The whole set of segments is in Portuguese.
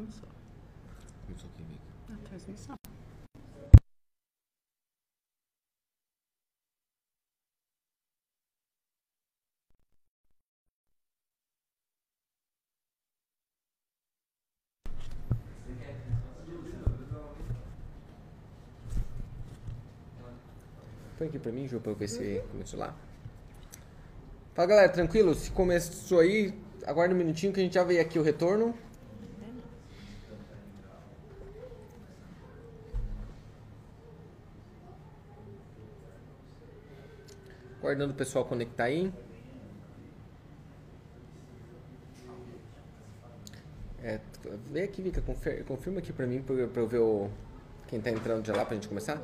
começou. Começou aqui, Vika. A transmissão. Põe aqui pra mim, Ju, pra eu ver se começou lá. Fala galera, tranquilo? Se começou aí, aguarda um minutinho que a gente já veio aqui o retorno. Aguardando o pessoal conectar aí. É, vem aqui, Vika, confir- confirma aqui pra mim, pra pra eu ver o, quem tá entrando de lá pra gente começar.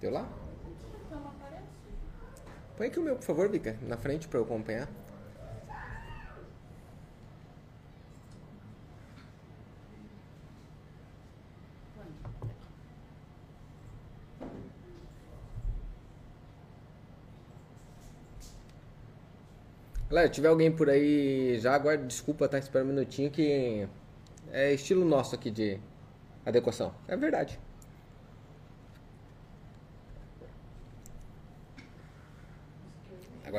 Deu lá? Põe aqui o meu, por favor, Vika, na frente pra eu acompanhar. Galera, tiver alguém por aí já, aguarde desculpa, tá? Espera um minutinho que é estilo nosso aqui de adequação. É verdade.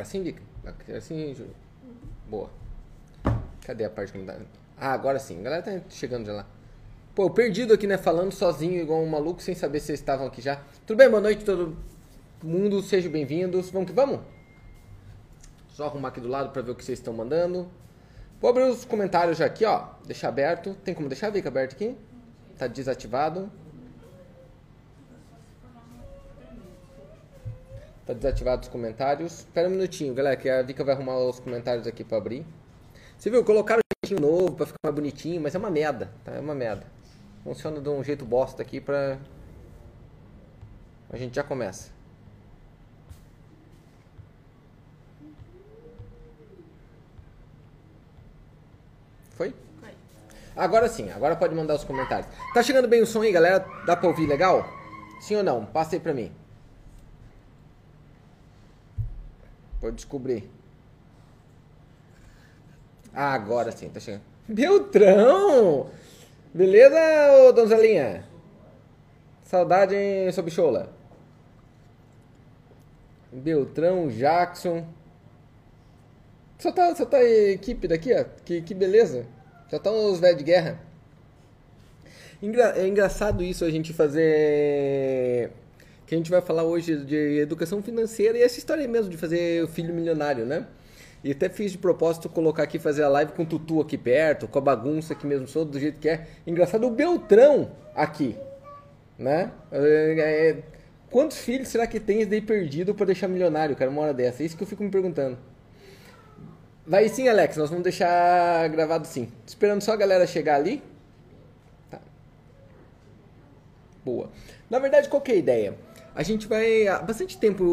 Agora sim, Vika. Agora sim, Júlio. Boa. Cadê a parte que não dá? Ah, agora sim. A galera tá chegando já lá. Pô, perdido aqui, né? Falando sozinho, igual um maluco, sem saber se vocês estavam aqui já. Tudo bem? Boa noite, todo mundo. Sejam bem-vindos. Vamos que vamos? Só arrumar aqui do lado pra ver o que vocês estão mandando. Vou abrir os comentários já aqui, ó. Deixar aberto. Tem como deixar, Vika, aberto aqui? Tá desativado. Tá desativado os comentários. Espera um minutinho, galera, que a Vika vai arrumar os comentários aqui pra abrir. Você viu, colocaram um jeitinho novo pra ficar mais bonitinho, mas é uma merda, tá? É uma merda. Funciona de um jeito bosta aqui pra... A gente já começa. Foi? Foi. Agora sim, agora pode mandar os comentários. Tá chegando bem o som aí, galera? Dá pra ouvir legal? Sim ou não? Passa aí pra mim. Pode descobrir. Ah, agora sim, tá chegando. Beltrão! Beleza, ô donzelinha? Saudade, hein, sua bichola? Beltrão, Jackson. Só tá, só tá a equipe daqui, ó. Que, que beleza. Já estão os velhos de guerra. Engra- é engraçado isso a gente fazer. Que a gente vai falar hoje de educação financeira e essa história mesmo de fazer o filho milionário, né? E até fiz de propósito colocar aqui, fazer a live com o Tutu aqui perto, com a bagunça aqui mesmo, sou do jeito que é. Engraçado o Beltrão aqui, né? É, é, quantos filhos será que tem daí perdido pra deixar milionário, cara, uma hora dessa? É isso que eu fico me perguntando. Vai sim, Alex, nós vamos deixar gravado sim. Esperando só a galera chegar ali. Tá. Boa. Na verdade, qual é a ideia? A gente vai. Há bastante tempo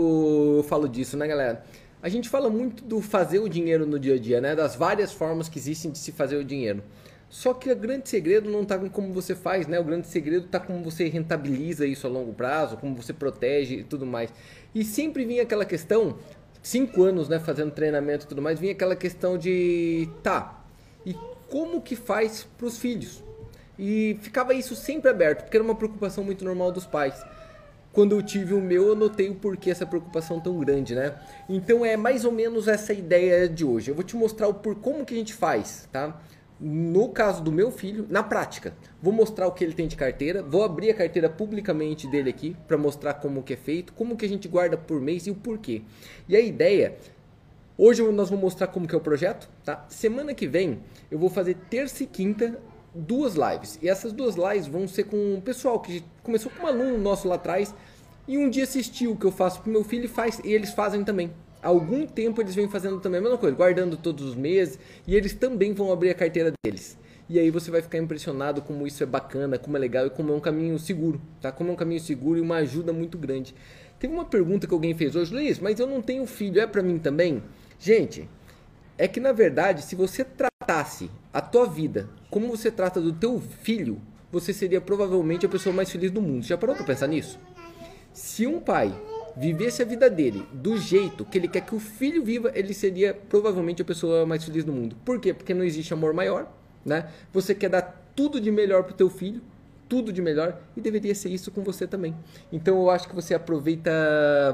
eu falo disso, né, galera? A gente fala muito do fazer o dinheiro no dia a dia, né? Das várias formas que existem de se fazer o dinheiro. Só que o grande segredo não está com como você faz, né? O grande segredo está como você rentabiliza isso a longo prazo, como você protege e tudo mais. E sempre vinha aquela questão, cinco anos, né, fazendo treinamento e tudo mais, vinha aquela questão de, tá, e como que faz para os filhos? E ficava isso sempre aberto, porque era uma preocupação muito normal dos pais. Quando eu tive o meu, eu notei o porquê essa preocupação tão grande, né? Então é mais ou menos essa ideia de hoje. Eu vou te mostrar o por como que a gente faz, tá? No caso do meu filho, na prática, vou mostrar o que ele tem de carteira, vou abrir a carteira publicamente dele aqui para mostrar como que é feito, como que a gente guarda por mês e o porquê. E a ideia Hoje nós vamos mostrar como que é o projeto, tá? Semana que vem eu vou fazer terça e quinta duas lives. E essas duas lives vão ser com o pessoal que começou com um aluno nosso lá atrás e um dia assistiu o que eu faço pro meu filho e faz e eles fazem também. Há algum tempo eles vêm fazendo também a mesma coisa, guardando todos os meses e eles também vão abrir a carteira deles. E aí você vai ficar impressionado como isso é bacana, como é legal e como é um caminho seguro, tá? Como é um caminho seguro e uma ajuda muito grande. Teve uma pergunta que alguém fez hoje, Luiz, mas eu não tenho filho, é para mim também? Gente, é que na verdade, se você tratasse a tua vida como você trata do teu filho, você seria provavelmente a pessoa mais feliz do mundo. Já parou para pensar nisso? Se um pai vivesse a vida dele do jeito que ele quer que o filho viva, ele seria provavelmente a pessoa mais feliz do mundo. Por quê? Porque não existe amor maior, né? Você quer dar tudo de melhor pro teu filho, tudo de melhor e deveria ser isso com você também. Então eu acho que você aproveita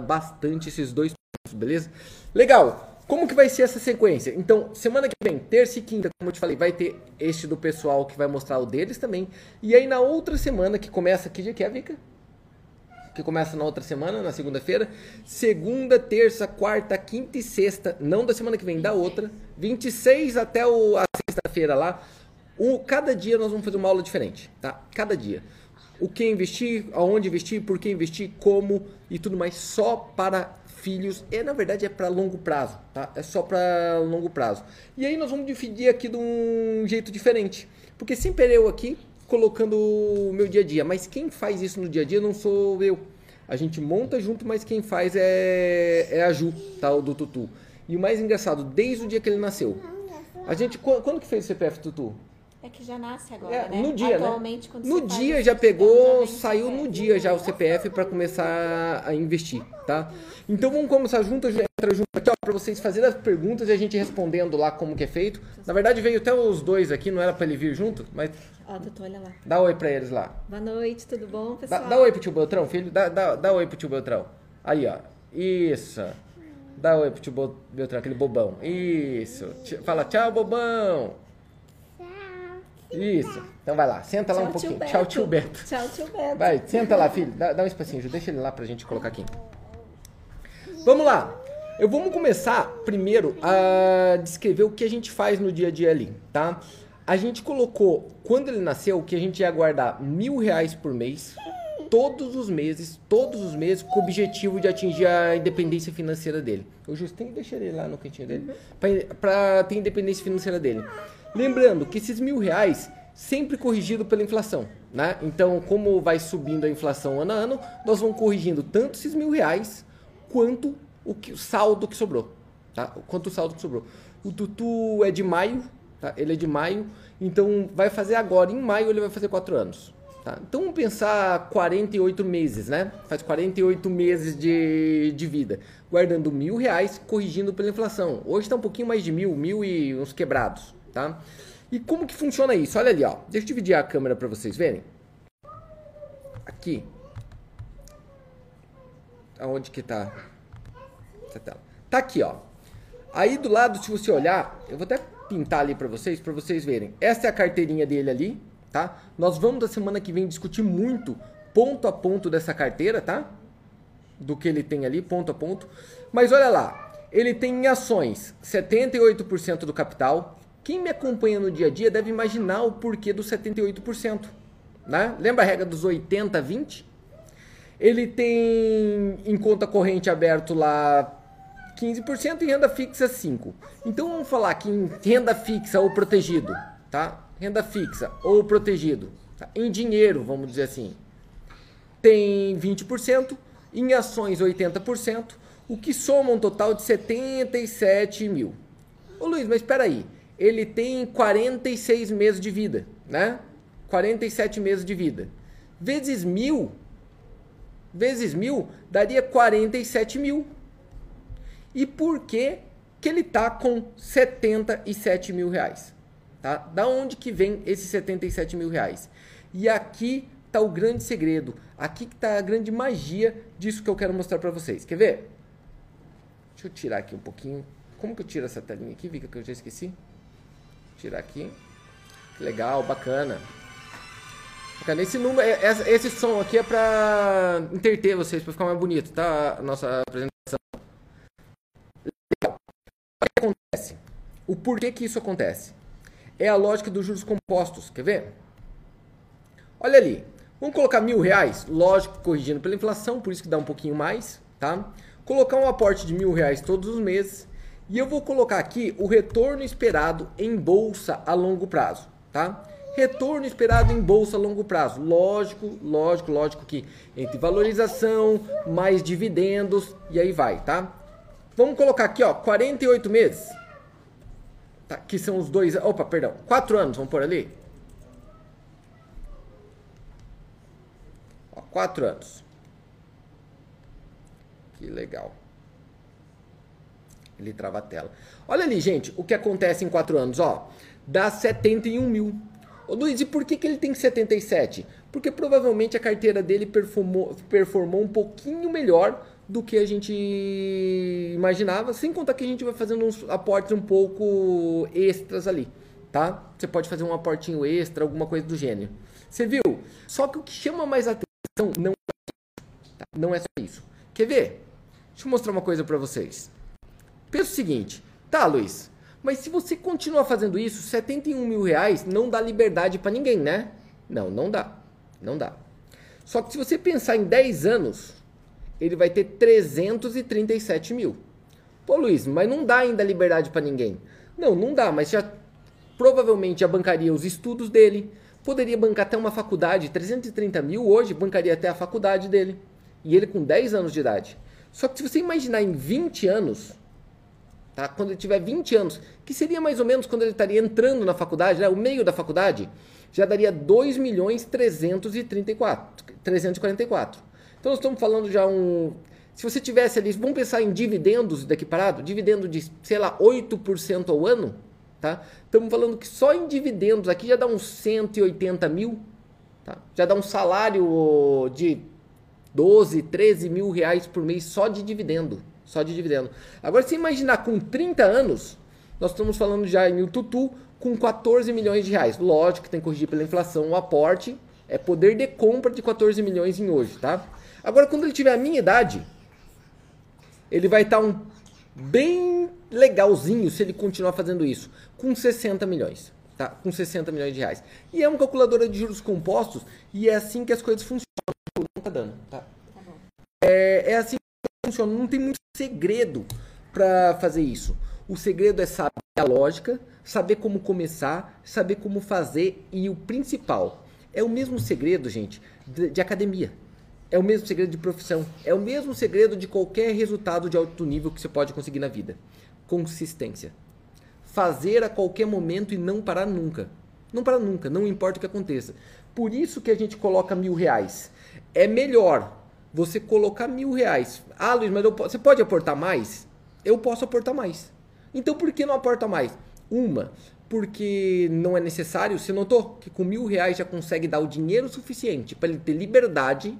bastante esses dois pontos, beleza? Legal. Como que vai ser essa sequência? Então, semana que vem, terça e quinta, como eu te falei, vai ter este do pessoal que vai mostrar o deles também. E aí na outra semana, que começa, que dia que é, Vika? Que começa na outra semana, na segunda-feira. Segunda, terça, quarta, quinta e sexta, não da semana que vem, da outra. 26 até o, a sexta-feira lá. Cada dia nós vamos fazer uma aula diferente, tá? Cada dia. O que investir, aonde investir, por que investir, como e tudo mais, só para filhos. E na verdade é para longo prazo, tá? É só para longo prazo. E aí nós vamos dividir aqui de um jeito diferente. Porque sempre eu aqui colocando o meu dia a dia, mas quem faz isso no dia a dia não sou eu. A gente monta junto, mas quem faz é, é a Ju, tá? O do Tutu. E o mais engraçado, desde o dia que ele nasceu. A gente, quando que fez o CPF Tutu? É que já nasce agora, É, né? no dia, Atualmente, né? quando No dia já pegou, saiu no CPF. dia já o CPF para começar a investir, tá? Então vamos começar junto, entra junto aqui, ó, para vocês fazerem as perguntas e a gente respondendo lá como que é feito. Na verdade veio até os dois aqui, não era para ele vir junto, mas Ó, Tutu, olha lá. dá oi para eles lá. Boa noite, tudo bom, Dá, pessoal? dá oi pro tio Beltrão, filho, dá, dá, dá oi pro tio Beltrão. Aí, ó, isso. Dá oi pro tio Beltrão, aquele bobão. Isso. Fala tchau, bobão. Isso. Então vai lá, senta lá um pouquinho. Tchau, tio Beto. Tchau, tio Beto. Vai, senta lá, filho. Dá, dá um espacinho, Ju. Deixa ele lá pra gente colocar aqui. Vamos lá. Eu vamos começar primeiro a descrever o que a gente faz no dia a dia ali, tá? A gente colocou, quando ele nasceu, que a gente ia guardar mil reais por mês, todos os meses, todos os meses, com o objetivo de atingir a independência financeira dele. O Justo tem que deixar ele lá no cantinho dele, pra, pra ter independência financeira dele. Lembrando que esses mil reais sempre corrigido pela inflação, né? Então, como vai subindo a inflação ano a ano, nós vamos corrigindo tanto esses mil reais quanto o, que, o saldo que sobrou, tá? Quanto o saldo que sobrou. O Tutu é de maio, tá? Ele é de maio, então vai fazer agora, em maio ele vai fazer quatro anos, tá? Então vamos pensar 48 meses, né? Faz 48 meses de, de vida, guardando mil reais, corrigindo pela inflação. Hoje está um pouquinho mais de mil, mil e uns quebrados, tá? E como que funciona isso? Olha ali, ó. Deixa eu dividir a câmera para vocês verem. Aqui. Aonde que tá essa tela? Tá aqui, ó. Aí do lado, se você olhar, eu vou até pintar ali para vocês, para vocês verem. Essa é a carteirinha dele ali, tá? Nós vamos da semana que vem discutir muito ponto a ponto dessa carteira, tá? Do que ele tem ali, ponto a ponto. Mas olha lá, ele tem em ações 78% do capital. Quem me acompanha no dia a dia deve imaginar o porquê do 78%, né? Lembra a regra dos 80 20? Ele tem em conta corrente aberto lá 15% e renda fixa 5%. Então vamos falar que em renda fixa ou protegido, tá? Renda fixa ou protegido, tá? em dinheiro, vamos dizer assim, tem 20%, em ações 80%, o que soma um total de 77 mil. Ô Luiz, mas espera aí, ele tem 46 meses de vida, né? 47 meses de vida. Vezes mil, vezes mil, daria 47 mil. E por que, que ele tá com 77 mil reais? Tá? Da onde que vem esses 77 mil reais? E aqui tá o grande segredo. Aqui que tá a grande magia disso que eu quero mostrar para vocês. Quer ver? Deixa eu tirar aqui um pouquinho. Como que eu tiro essa telinha aqui, Vika, que eu já esqueci? Tirar aqui. Que legal, bacana. Bacana. Esse número, é- esse som aqui é pra interter vocês, pra ficar mais bonito, tá? A nossa apresentação. Legal. O que acontece? O porquê que isso acontece? É a lógica dos juros compostos. Quer ver? Olha ali. Vamos colocar mil reais, lógico, corrigindo pela inflação, por isso que dá um pouquinho mais, tá? Colocar um aporte de mil reais todos os meses. E eu vou colocar aqui o retorno esperado em bolsa a longo prazo, tá? Retorno esperado em bolsa a longo prazo. Lógico, lógico, lógico que entre valorização, mais dividendos e aí vai, tá? Vamos colocar aqui, ó, 48 meses. Tá? Que são os dois. Opa, perdão. Quatro anos, vamos por ali? 4 anos. Que legal. Ele trava a tela. Olha ali, gente, o que acontece em 4 anos, ó. Dá 71 mil. Ô Luiz, e por que, que ele tem 77? Porque provavelmente a carteira dele performou, performou um pouquinho melhor do que a gente imaginava, sem contar que a gente vai fazendo uns aportes um pouco extras ali, tá? Você pode fazer um aportinho extra, alguma coisa do gênero. Você viu? Só que o que chama mais atenção não é, tá? não é só isso. Quer ver? Deixa eu mostrar uma coisa para vocês. Pensa o seguinte, tá, Luiz? Mas se você continuar fazendo isso, 71 mil reais não dá liberdade para ninguém, né? Não, não dá. Não dá. Só que se você pensar em 10 anos, ele vai ter 337 mil. Pô, Luiz, mas não dá ainda liberdade para ninguém. Não, não dá, mas já provavelmente já bancaria os estudos dele, poderia bancar até uma faculdade, 330 mil hoje bancaria até a faculdade dele. E ele com 10 anos de idade. Só que se você imaginar em 20 anos, tá? quando ele tiver 20 anos, que seria mais ou menos quando ele estaria entrando na faculdade, né? o meio da faculdade, já daria 2 milhões 334, 344. Então nós estamos falando já um. Se você tivesse ali, vamos pensar em dividendos daqui parado, dividendo de, sei lá, 8% ao ano, tá? Estamos falando que só em dividendos aqui já dá uns 180 mil, tá? Já dá um salário de 12, 13 mil reais por mês só de dividendo. Só de dividendo. Agora, se imaginar com 30 anos, nós estamos falando já em tutu com 14 milhões de reais. Lógico que tem que corrigir pela inflação o aporte, é poder de compra de 14 milhões em hoje, tá? Agora, quando ele tiver a minha idade, ele vai estar tá um bem legalzinho se ele continuar fazendo isso, com 60 milhões, tá? Com 60 milhões de reais. E é uma calculadora de juros compostos e é assim que as coisas funcionam. Não tá dando, tá? tá é, é assim que funciona. Não tem muito segredo para fazer isso. O segredo é saber a lógica, saber como começar, saber como fazer e o principal é o mesmo segredo, gente, de, de academia. É o mesmo segredo de profissão. É o mesmo segredo de qualquer resultado de alto nível que você pode conseguir na vida. Consistência. Fazer a qualquer momento e não parar nunca. Não parar nunca, não importa o que aconteça. Por isso que a gente coloca mil reais. É melhor você colocar mil reais. Ah, Luiz, mas posso, você pode aportar mais? Eu posso aportar mais. Então por que não aporta mais? Uma, porque não é necessário. Você notou que com mil reais já consegue dar o dinheiro suficiente para ele ter liberdade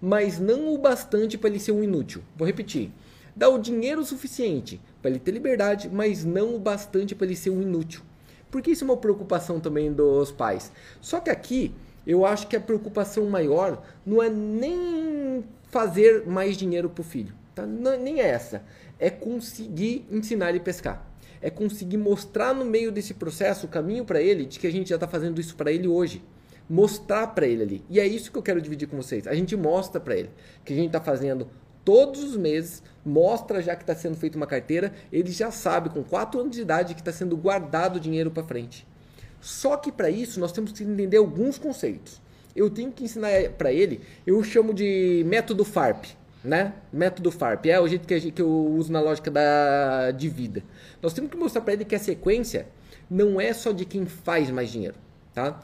mas não o bastante para ele ser um inútil. Vou repetir. Dá o dinheiro suficiente para ele ter liberdade, mas não o bastante para ele ser um inútil. Porque isso é uma preocupação também dos pais. Só que aqui eu acho que a preocupação maior não é nem fazer mais dinheiro para o filho. Tá? Não, nem é essa. É conseguir ensinar ele a pescar. É conseguir mostrar no meio desse processo o caminho para ele de que a gente já está fazendo isso para ele hoje mostrar para ele ali. E é isso que eu quero dividir com vocês. A gente mostra para ele que a gente está fazendo todos os meses, mostra já que está sendo feita uma carteira, ele já sabe com 4 anos de idade que está sendo guardado dinheiro para frente. Só que para isso nós temos que entender alguns conceitos. Eu tenho que ensinar para ele, eu chamo de método FARP, né? Método FARP é o jeito que, que eu uso na lógica da, de vida. Nós temos que mostrar para ele que a sequência não é só de quem faz mais dinheiro, tá?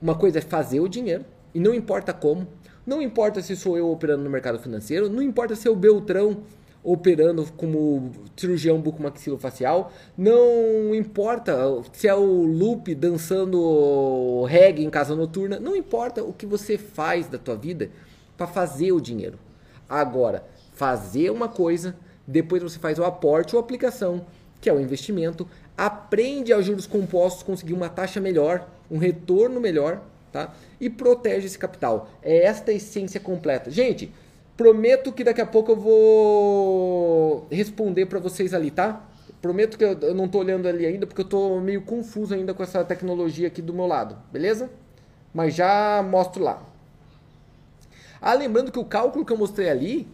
Uma coisa é fazer o dinheiro, e não importa como, não importa se sou eu operando no mercado financeiro, não importa se é o Beltrão operando como cirurgião bucomaxilofacial, não importa se é o Lupe dançando reggae em casa noturna, não importa o que você faz da tua vida para fazer o dinheiro. Agora, fazer uma coisa, depois você faz o aporte ou aplicação, que é o investimento, aprende aos juros compostos conseguir uma taxa melhor, um retorno melhor, tá? E protege esse capital. É esta a essência completa. Gente, prometo que daqui a pouco eu vou responder para vocês ali, tá? Prometo que eu, não estou olhando ali ainda porque eu estou meio confuso ainda com essa tecnologia aqui do meu lado, beleza? Mas já mostro lá. Ah, lembrando que o cálculo que eu mostrei ali,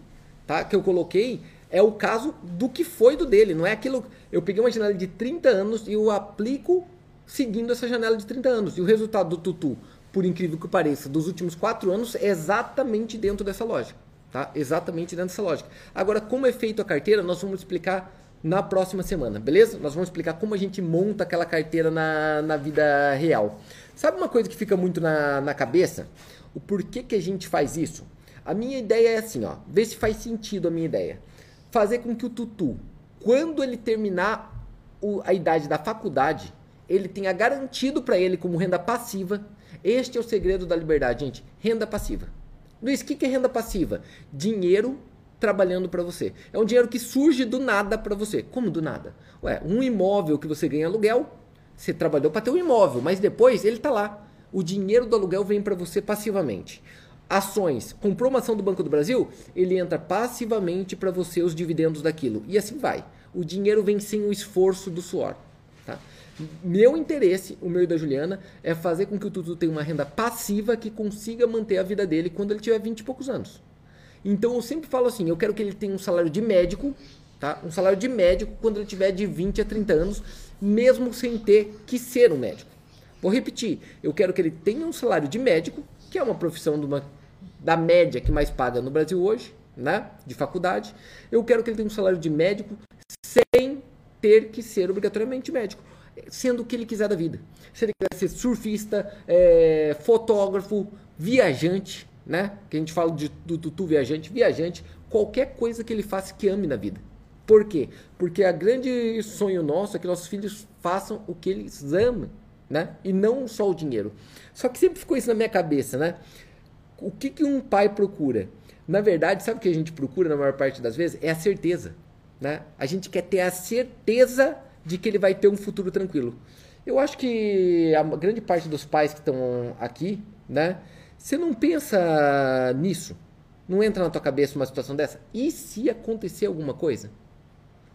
tá? Que eu coloquei é o caso do que foi do dele, não é aquilo. Eu peguei uma janela de 30 anos e eu aplico seguindo essa janela de 30 anos. E o resultado do Tutu, por incrível que pareça, dos últimos 4 anos é exatamente dentro dessa lógica. Tá? Exatamente dentro dessa lógica. Agora, como é feito a carteira, nós vamos explicar na próxima semana, beleza? Nós vamos explicar como a gente monta aquela carteira na, na vida real. Sabe uma coisa que fica muito na, na cabeça? O porquê que a gente faz isso? A minha ideia é assim, ó. Vê se faz sentido a minha ideia. Fazer com que o Tutu, quando ele terminar o- a idade da faculdade, ele tenha garantido para ele como renda passiva. Este é o segredo da liberdade, gente. Renda passiva. Luiz, o que que é renda passiva? Dinheiro trabalhando para você. É um dinheiro que surge do nada para você. Como do nada? Ué, um imóvel que você ganha aluguel, você trabalhou para ter um imóvel, mas depois ele tá lá. O dinheiro do aluguel vem para você passivamente. Ações, comprou uma ação do Banco do Brasil, ele entra passivamente para você os dividendos daquilo. E assim vai. O dinheiro vem sem o esforço do suor. Meu interesse, o meu e da Juliana, é fazer com que o Tutu tenha uma renda passiva que consiga manter a vida dele quando ele tiver 20 e poucos anos. Então eu sempre falo assim, eu quero que ele tenha um salário de médico, tá? Um salário de médico quando ele tiver de 20 a 30 anos, mesmo sem ter que ser um médico. Vou repetir, eu quero que ele tenha um salário de médico, que é uma profissão uma- da média que mais paga no Brasil hoje, né? De faculdade. Eu quero que ele tenha um salário de médico sem ter que ser obrigatoriamente médico, sendo o que ele quiser da vida. Se ele quiser ser surfista, é, fotógrafo, viajante, né? Que a gente fala de, do tutu viajante, viajante, qualquer coisa que ele faça que ame na vida. Por quê? Porque a grande sonho nosso é que nossos filhos façam o que eles amam, né? E não só o dinheiro. Só que sempre ficou isso na minha cabeça, né? O que, que um pai procura? Na verdade, sabe o que a gente procura na maior parte das vezes? É a certeza. Né? A gente quer ter a certeza de que ele vai ter um futuro tranquilo. Eu acho que a grande parte dos pais que estão aqui, né? Você não pensa nisso? Não entra na tua cabeça uma situação dessa? E se acontecer alguma coisa?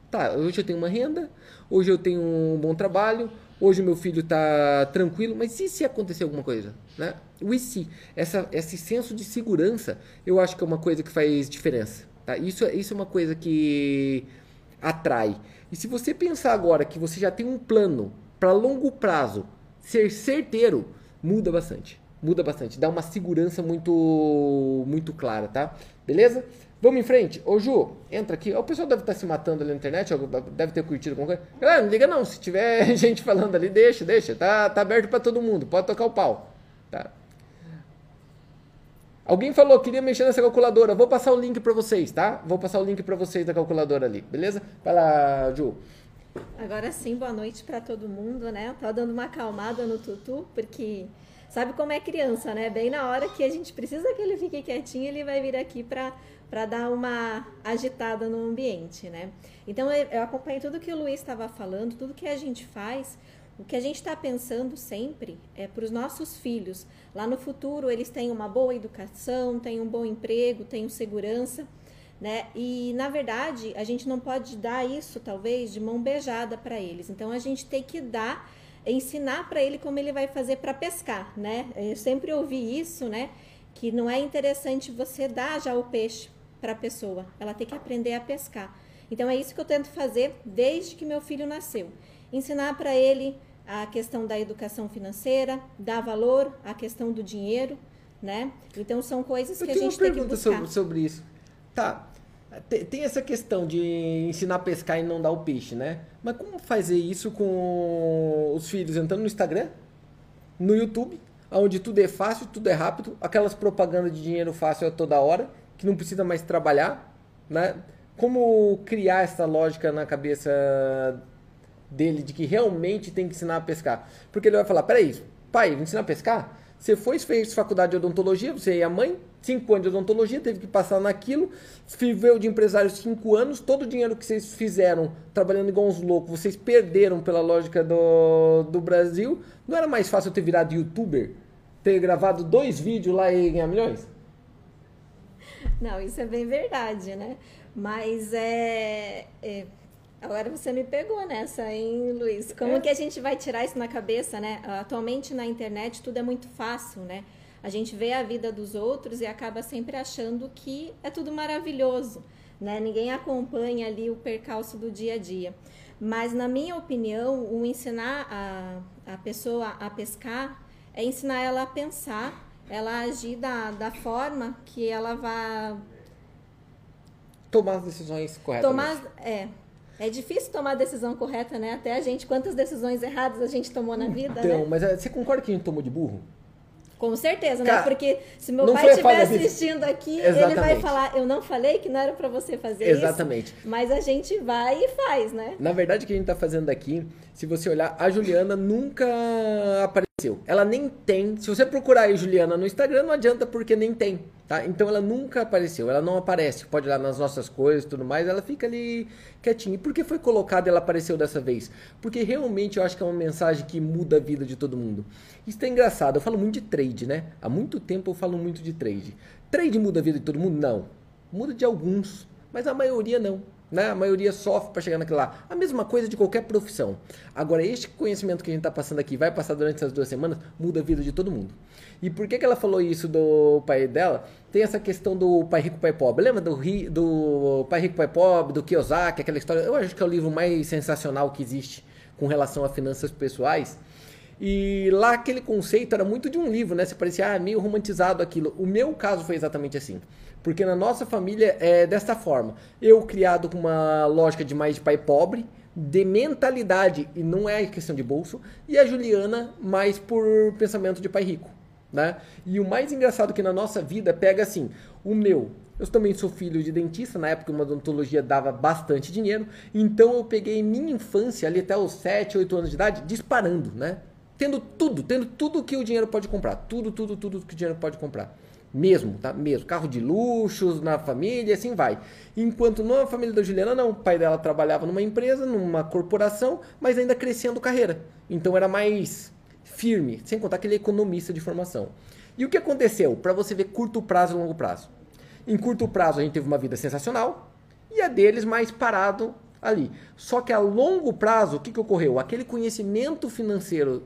Tá, hoje eu tenho uma renda, hoje eu tenho um bom trabalho, hoje meu filho está tranquilo, mas e se acontecer alguma coisa? Né? O e se? Essa, esse senso de segurança, eu acho que é uma coisa que faz diferença. Tá? Isso, é- isso é uma coisa que atrai. E se você pensar agora que você já tem um plano para longo prazo, ser certeiro, muda bastante. Muda bastante, dá uma segurança muito muito clara, tá? Beleza? Vamos em frente. Ô Ju, entra aqui. O pessoal deve estar se matando ali na internet, deve ter curtido alguma coisa. Galera, não liga não, se tiver gente falando ali, deixa, deixa. Tá, tá aberto para todo mundo, pode tocar o pau. Tá? Alguém falou, queria mexer nessa calculadora. Vou passar o link para vocês, tá? Vou passar o link para vocês da calculadora ali, beleza? Vai lá, Ju. Agora sim, boa noite para todo mundo, né? Eu tava dando uma acalmada no Tutu, porque sabe como é criança, né? Bem na hora que a gente precisa que ele fique quietinho, ele vai vir aqui para dar uma agitada no ambiente, né? Então eu acompanhei tudo que o Luiz estava falando, tudo que a gente faz, o que a gente está pensando sempre é para os nossos filhos. Lá no futuro eles têm uma boa educação, têm um bom emprego, têm segurança né? E na verdade, a gente não pode dar isso talvez de mão beijada para eles. Então a gente tem que dar ensinar para ele como ele vai fazer para pescar, né? Eu sempre ouvi isso, né? Que não é interessante você dar já o peixe para a pessoa. Ela tem que aprender a pescar. Então é isso que eu tento fazer desde que meu filho nasceu. Ensinar para ele a questão da educação financeira, dar valor à questão do dinheiro, né? Então são coisas Eu que a uma gente tem que pergunta buscar. sobre, sobre isso. Tá. Tem, tem essa questão de ensinar a pescar e não dar o peixe, né? Mas como fazer isso com os filhos entrando no Instagram, no YouTube, onde tudo é fácil, tudo é rápido, aquelas propagandas de dinheiro fácil a toda hora, que não precisa mais trabalhar, né? Como criar essa lógica na cabeça dele de que realmente tem que ensinar a pescar? Porque ele vai falar, peraí, pai, ensinar a pescar? Você foi, fez faculdade de odontologia, você e a mãe, cinco anos de odontologia, teve que passar naquilo, viveu de empresário cinco anos, todo o dinheiro que vocês fizeram trabalhando igual uns loucos, vocês perderam pela lógica do, do Brasil. Não era mais fácil ter virado youtuber? Ter gravado dois vídeos lá e ganhar milhões? Não, isso é bem verdade, né? Mas é, é- Agora você me pegou nessa, hein, Luiz? Como É. que a gente vai tirar isso na cabeça, né? Atualmente na internet tudo é muito fácil, né? A gente vê a vida dos outros e acaba sempre achando que é tudo maravilhoso, né? Ninguém acompanha ali o percalço do dia a dia. Mas, na minha opinião, o ensinar a, a pessoa a pescar é ensinar ela a pensar, ela a agir da, da forma que ela vai Tomar as decisões corretas. tomar. É, é difícil tomar a decisão correta, né? Até a gente, quantas decisões erradas a gente tomou na vida, Então, né? mas eh, você concorda que a gente tomou de burro? Com certeza, né? Cara, Porque se meu pai estiver assistindo aqui, ele vai Exatamente. falar: Eu não falei que não era pra você fazer Exatamente. isso. Mas a gente vai e faz, né? Na verdade, o que a gente tá fazendo aqui, se você olhar, a Juliana nunca apareceu. Ela nem tem. Se você procurar aí Juliana no Instagram, não adianta porque nem tem, tá? Então ela nunca apareceu, ela não aparece. Pode olhar nas nossas coisas e tudo mais, ela fica ali quietinha. E por que foi colocada ela apareceu dessa vez? Porque realmente eu acho que é uma mensagem que muda a vida de todo mundo. Isso é engraçado, eu falo muito de trade, né? Há muito tempo eu falo muito de trade. Trade muda a vida de todo mundo? Não. Muda de alguns, mas a maioria não. Né? A maioria sofre para chegar naquilo lá. A mesma coisa de qualquer profissão. Agora, este conhecimento que a gente está passando aqui, vai passar durante essas duas semanas, muda a vida de todo mundo. E por que, que ela falou isso do pai dela? Tem essa questão do pai rico, pai pobre. Lembra do, ri, do pai rico, pai pobre, do Kiyosaki, aquela história? Eu acho que é o livro mais sensacional que existe com relação a finanças pessoais. E lá aquele conceito era muito de um livro, né? Você parecia ah, meio romantizado aquilo. O meu caso foi exatamente assim. Porque na nossa família é desta forma. Eu criado com uma lógica de mais de pai pobre, de mentalidade, e não é questão de bolso, e a Juliana mais por pensamento de pai rico. Né? E o mais engraçado que na nossa vida pega assim, o meu, eu também sou filho de dentista, na época uma odontologia dava bastante dinheiro, então eu peguei minha infância ali até os 7, 8 anos de idade disparando, né? Tendo tudo, tendo tudo que o dinheiro pode comprar, tudo, tudo, tudo que o dinheiro pode comprar. Mesmo, tá? Mesmo. Carro de luxos na família, assim vai. Enquanto na família da Juliana, não. O pai dela trabalhava numa empresa, numa corporação, mas ainda crescendo carreira. Então era mais firme, sem contar que ele é economista de formação. E o que aconteceu? Para você ver curto prazo e longo prazo. Em curto prazo a gente teve uma vida sensacional e a deles mais parado ali. Só que a longo prazo, o que, que ocorreu? Aquele conhecimento financeiro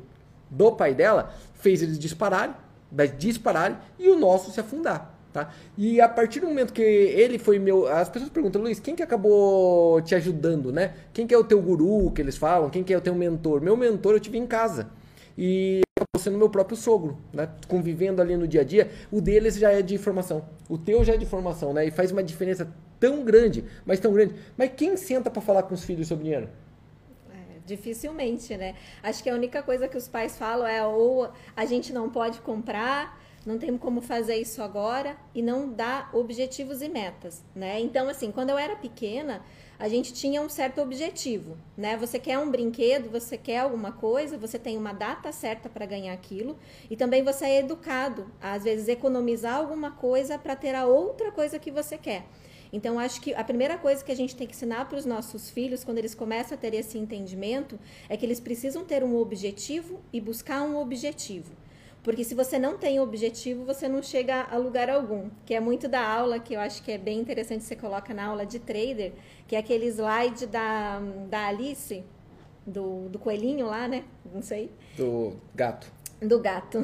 do pai dela fez eles dispararem, dispararem e o nosso se afundar. Tá? E a partir do momento que ele foi meu. As pessoas perguntam, Luiz, quem que acabou te ajudando, né? Quem que é o teu guru que eles falam? Quem que é o teu mentor? Meu mentor eu tive em casa. E acabou sendo meu próprio sogro, né? Convivendo ali no dia a dia. O deles já é de formação. O teu já é de formação, né? E faz uma diferença tão grande, mas tão grande. Mas quem senta para falar com os filhos sobre dinheiro? Dificilmente, né? Acho que a única coisa que os pais falam é ou a gente não pode comprar, não tem como fazer isso agora e não dá objetivos e metas, né? Então, assim, quando eu era pequena, a gente tinha um certo objetivo, né? Você quer um brinquedo, você quer alguma coisa, você tem uma data certa para ganhar aquilo e também você é educado, às vezes economizar alguma coisa para ter a outra coisa que você quer. Então, acho que a primeira coisa que a gente tem que ensinar para os nossos filhos, quando eles começam a ter esse entendimento, é que eles precisam ter um objetivo e buscar um objetivo. Porque se você não tem objetivo, você não chega a lugar algum. Que é muito da aula, que eu acho que é bem interessante você coloca na aula de trader, que é aquele slide da, da Alice, do, do coelhinho lá, né? Não sei. Do gato. Do gato.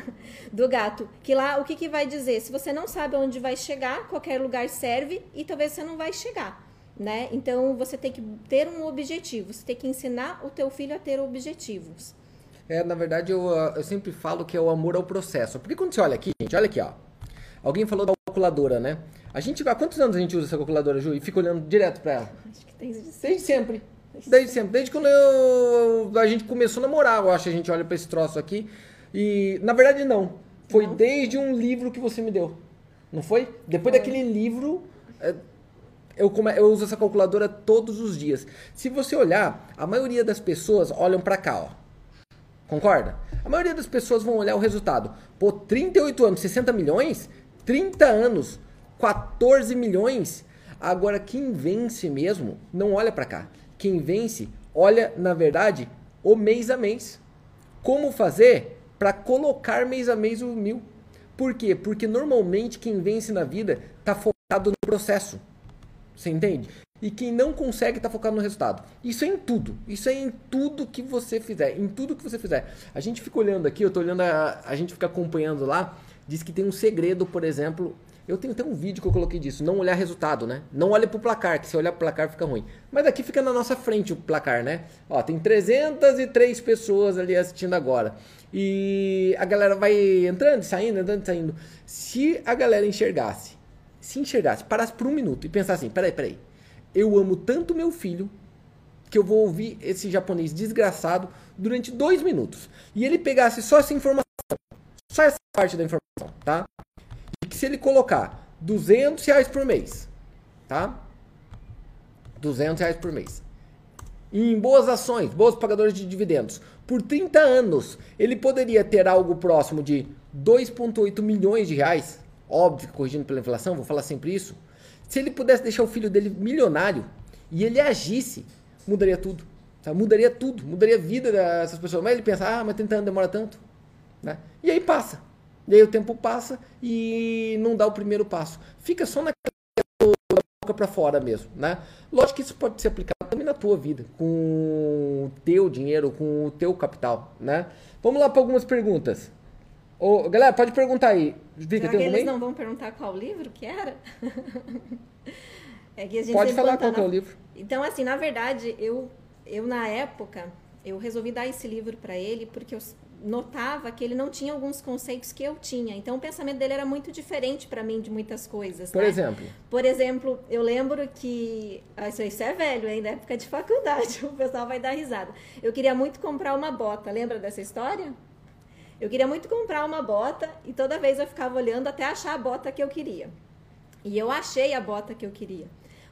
do gato. Que lá, o que, que vai dizer? Se você não sabe onde vai chegar, qualquer lugar serve e talvez você não vai chegar. Né? Então, você tem que ter um objetivo. Você tem que ensinar o teu filho a ter objetivos. É, na verdade, eu, eu sempre falo que é o amor ao processo. Porque quando você olha aqui, gente, olha aqui, ó. Alguém falou da calculadora, né? A gente, há quantos anos a gente usa essa calculadora, Ju? E fica olhando direto pra ela? Acho que tem isso. Desde sempre. Desde sempre. Desde quando eu, a gente começou a namorar, eu acho a gente olha pra esse troço aqui. E, na verdade, não. Foi Não? desde um livro que você me deu. Não foi? Depois Foi. daquele livro, é, eu, come, eu uso essa calculadora todos os dias. Se você olhar, a maioria das pessoas olham pra cá, ó. Concorda? A maioria das pessoas vão olhar o resultado. Pô, 38 anos, 60 milhões? 30 anos, 14 milhões. Agora, quem vence mesmo, não olha pra cá. Quem vence, olha, na verdade, o mês a mês. Como fazer para colocar mês a mês o mil? Por quê? Porque normalmente quem vence na vida tá focado no processo. Você entende? E quem não consegue tá focado no resultado. Isso é em tudo. Isso é em tudo que você fizer. Em tudo que você fizer. A gente fica olhando aqui, eu tô olhando, a, a gente fica acompanhando lá. Diz que tem um segredo, por exemplo. Eu tenho até um vídeo que eu coloquei disso. Não olhar resultado, né? Não olha pro placar, que se olhar pro placar fica ruim. Mas aqui fica na nossa frente o placar, né? Ó, tem 303 pessoas ali assistindo agora. E a galera vai entrando, saindo, entrando, saindo. Se a galera enxergasse, se enxergasse, parasse por um minuto e pensasse assim: peraí, peraí. Eu amo tanto meu filho que eu vou ouvir esse japonês desgraçado durante dois minutos. E ele pegasse só essa informação, Só essa parte da informação, tá? Se ele colocar 200 reais por mês, tá? 200 reais por mês. Em boas ações, bons pagadores de dividendos. Por 30 anos, ele poderia ter algo próximo de 2,8 milhões de reais. Óbvio, corrigindo pela inflação, vou falar sempre isso. Se ele pudesse deixar o filho dele milionário e ele agisse, mudaria tudo. Sabe? Mudaria tudo, mudaria a vida dessas pessoas. Mas ele pensa, ah, mas 30 anos demora tanto. Né? E aí passa. E aí o tempo passa e não dá o primeiro passo. Fica só naquela boca para fora mesmo, né? Lógico que isso pode ser aplicado também na tua vida, com o teu dinheiro, com o teu capital, né? Vamos lá para algumas perguntas. Ô, galera, pode perguntar aí. Vika, tem eles não vão perguntar qual livro que era? é que pode falar qual na... é o livro. Então, assim, na verdade, eu, eu na época, eu resolvi dar esse livro para ele porque eu notava que ele não tinha alguns conceitos que eu tinha. Então o pensamento dele era muito diferente para mim de muitas coisas. Por né? exemplo? Por exemplo, eu lembro que. Ah, isso, isso é velho, ainda época de faculdade, o pessoal vai dar risada. Eu queria muito comprar uma bota. Lembra dessa história? Eu queria muito comprar uma bota e toda vez eu ficava olhando até achar a bota que eu queria. E eu achei a bota que eu queria.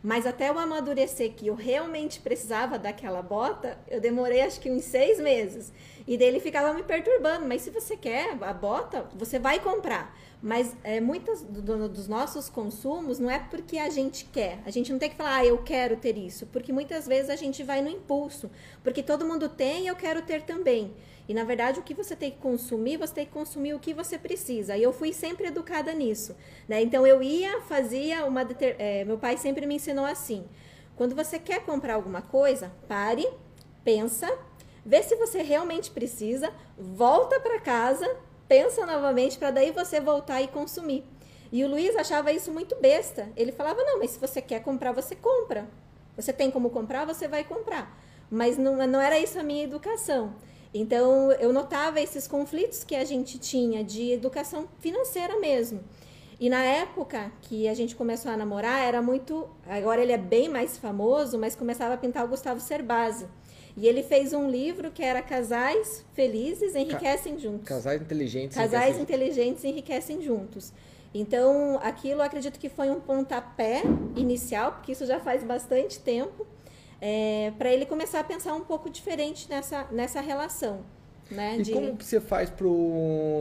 Mas até eu amadurecer que eu realmente precisava daquela bota, eu demorei acho que uns seis meses. E dele ficava me perturbando. Mas se você quer a bota, você vai comprar. Mas é, muitos do, dos nossos consumos não é porque a gente quer. A gente não tem que falar, ah, eu quero ter isso. Porque muitas vezes a gente vai no impulso. Porque todo mundo tem e eu quero ter também. E na verdade, o que você tem que consumir, você tem que consumir o que você precisa. E eu fui sempre educada nisso. Né? Então eu ia, fazia uma. Deter... É, meu pai sempre me ensinou assim: quando você quer comprar alguma coisa, pare, pensa, vê se você realmente precisa, volta para casa, pensa novamente para daí você voltar e consumir. E o Luiz achava isso muito besta. Ele falava: não, mas se você quer comprar, você compra. Você tem como comprar, você vai comprar. Mas não, não era isso a minha educação. Então, eu notava esses conflitos que a gente tinha de educação financeira mesmo. E na época que a gente começou a namorar, era muito. Agora ele é bem mais famoso, mas começava a pintar o Gustavo Cerbasi. E ele fez um livro que era Casais Felizes Enriquecem Juntos. Casais Inteligentes Casais Inteligentes Enriquecem Juntos. Então, aquilo acredito que foi um pontapé inicial, porque isso já faz bastante tempo é, para ele começar a pensar um pouco diferente nessa, nessa relação. Né, e de... como que você faz pro.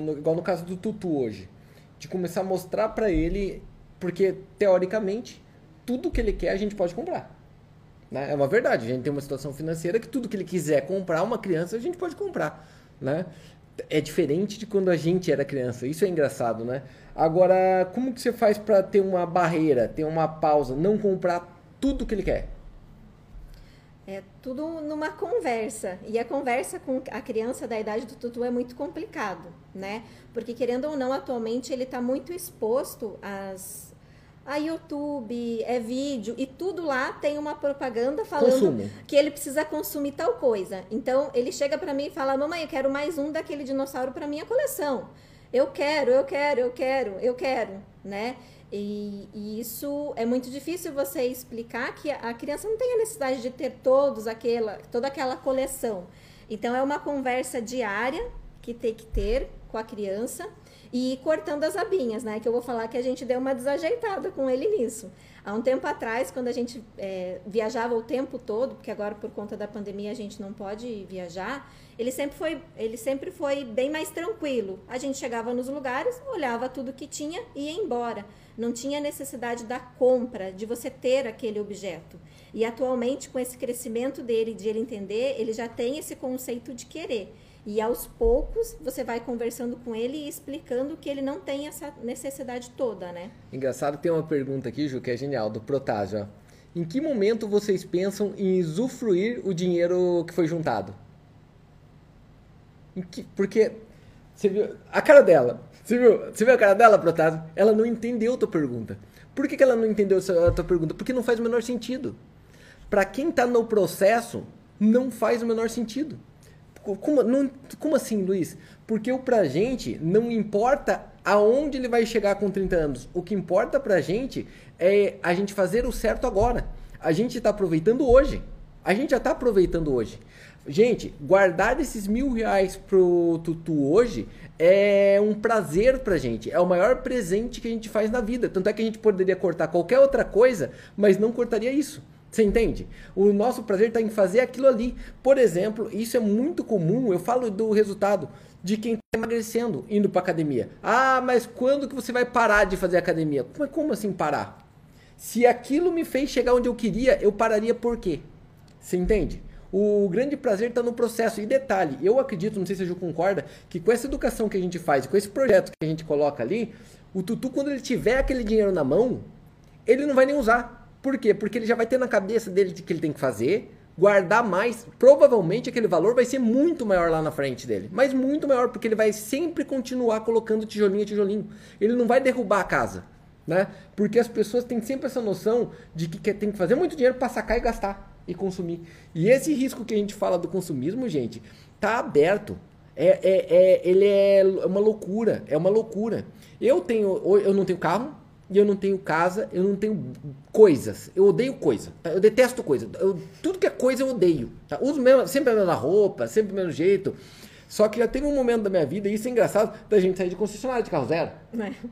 No, igual no caso do Tutu hoje? De começar a mostrar para ele, porque teoricamente, tudo que ele quer a gente pode comprar. Né? É uma verdade, a gente tem uma situação financeira que tudo que ele quiser comprar, uma criança, a gente pode comprar. Né? É diferente de quando a gente era criança. Isso é engraçado, né? Agora, como que você faz para ter uma barreira, ter uma pausa, não comprar tudo que ele quer? É tudo numa conversa. E a conversa com a criança da idade do Tutu é muito complicado, né? Porque, querendo ou não, atualmente ele está muito exposto às, a YouTube, é vídeo, e tudo lá tem uma propaganda falando Consumo. que ele precisa consumir tal coisa. Então, ele chega para mim e fala: Mamãe, eu quero mais um daquele dinossauro para minha coleção. Eu quero, eu quero, eu quero, eu quero, né? E, e, isso é muito difícil você explicar que a criança não tem a necessidade de ter todos aquela, toda aquela coleção. Então é uma conversa diária que tem que ter com a criança e cortando as abinhas, né? Que eu vou falar que a gente deu uma desajeitada com ele nisso. Há um tempo atrás, quando a gente é, viajava o tempo todo, porque agora por conta da pandemia a gente não pode viajar, ele sempre foi, ele sempre foi bem mais tranquilo. A gente chegava nos lugares, olhava tudo que tinha e ia embora. Não tinha necessidade da compra, de você ter aquele objeto. E atualmente, com esse crescimento dele, de ele entender, ele já tem esse conceito de querer. E aos poucos você vai conversando com ele e explicando que ele não tem essa necessidade toda, né? Engraçado, tem uma pergunta aqui, Ju, que é genial, do Protásio. Em que momento vocês pensam em usufruir o dinheiro que foi juntado? Que, porque você viu a cara dela. Você viu, você viu a cara dela, Protásio? Ela não entendeu a tua pergunta. Por que, que ela não entendeu a tua pergunta? Porque não faz o menor sentido. Para quem está no processo, não faz o menor sentido. Como, não, como assim, Luiz? Porque pra gente não importa aonde ele vai chegar com 30 anos. O que importa pra gente é a gente fazer o certo agora. A gente está aproveitando hoje. A gente já está aproveitando hoje. Gente, guardar esses mil reais pro Tutu hoje é um prazer pra gente. É o maior presente que a gente faz na vida. Tanto é que a gente poderia cortar qualquer outra coisa, mas não cortaria isso. Você entende? O nosso prazer está em fazer aquilo ali. Por exemplo, isso é muito comum. Eu falo do resultado de quem está emagrecendo, indo para academia. Ah, mas quando que você vai parar de fazer academia? Mas como assim parar? Se aquilo me fez chegar onde eu queria, eu pararia por quê? Você entende? O grande prazer está no processo. E detalhe, eu acredito, não sei se a Ju concorda, que com essa educação que a gente faz, com esse projeto que a gente coloca ali, o Tutu, quando ele tiver aquele dinheiro na mão, ele não vai nem usar. Por quê? Porque ele já vai ter na cabeça dele que ele tem que fazer, guardar mais, provavelmente aquele valor vai ser muito maior lá na frente dele. Mas muito maior, porque ele vai sempre continuar colocando tijolinho a tijolinho. Ele não vai derrubar a casa, né? Porque as pessoas têm sempre essa noção de que tem que fazer muito dinheiro para sacar e gastar e consumir. E esse risco que a gente fala do consumismo, gente, tá aberto. É, é, é, ele é uma loucura, é uma loucura. Eu tenho, eu não tenho carro, e eu não tenho casa, eu não tenho coisas. Eu odeio coisa. Tá? Eu detesto coisa. Eu, tudo que é coisa eu odeio. Tá? Uso mesmo, sempre a mesma roupa, sempre o mesmo jeito. Só que já teve um momento da minha vida, e isso é engraçado, da gente sair de concessionária de carro zero.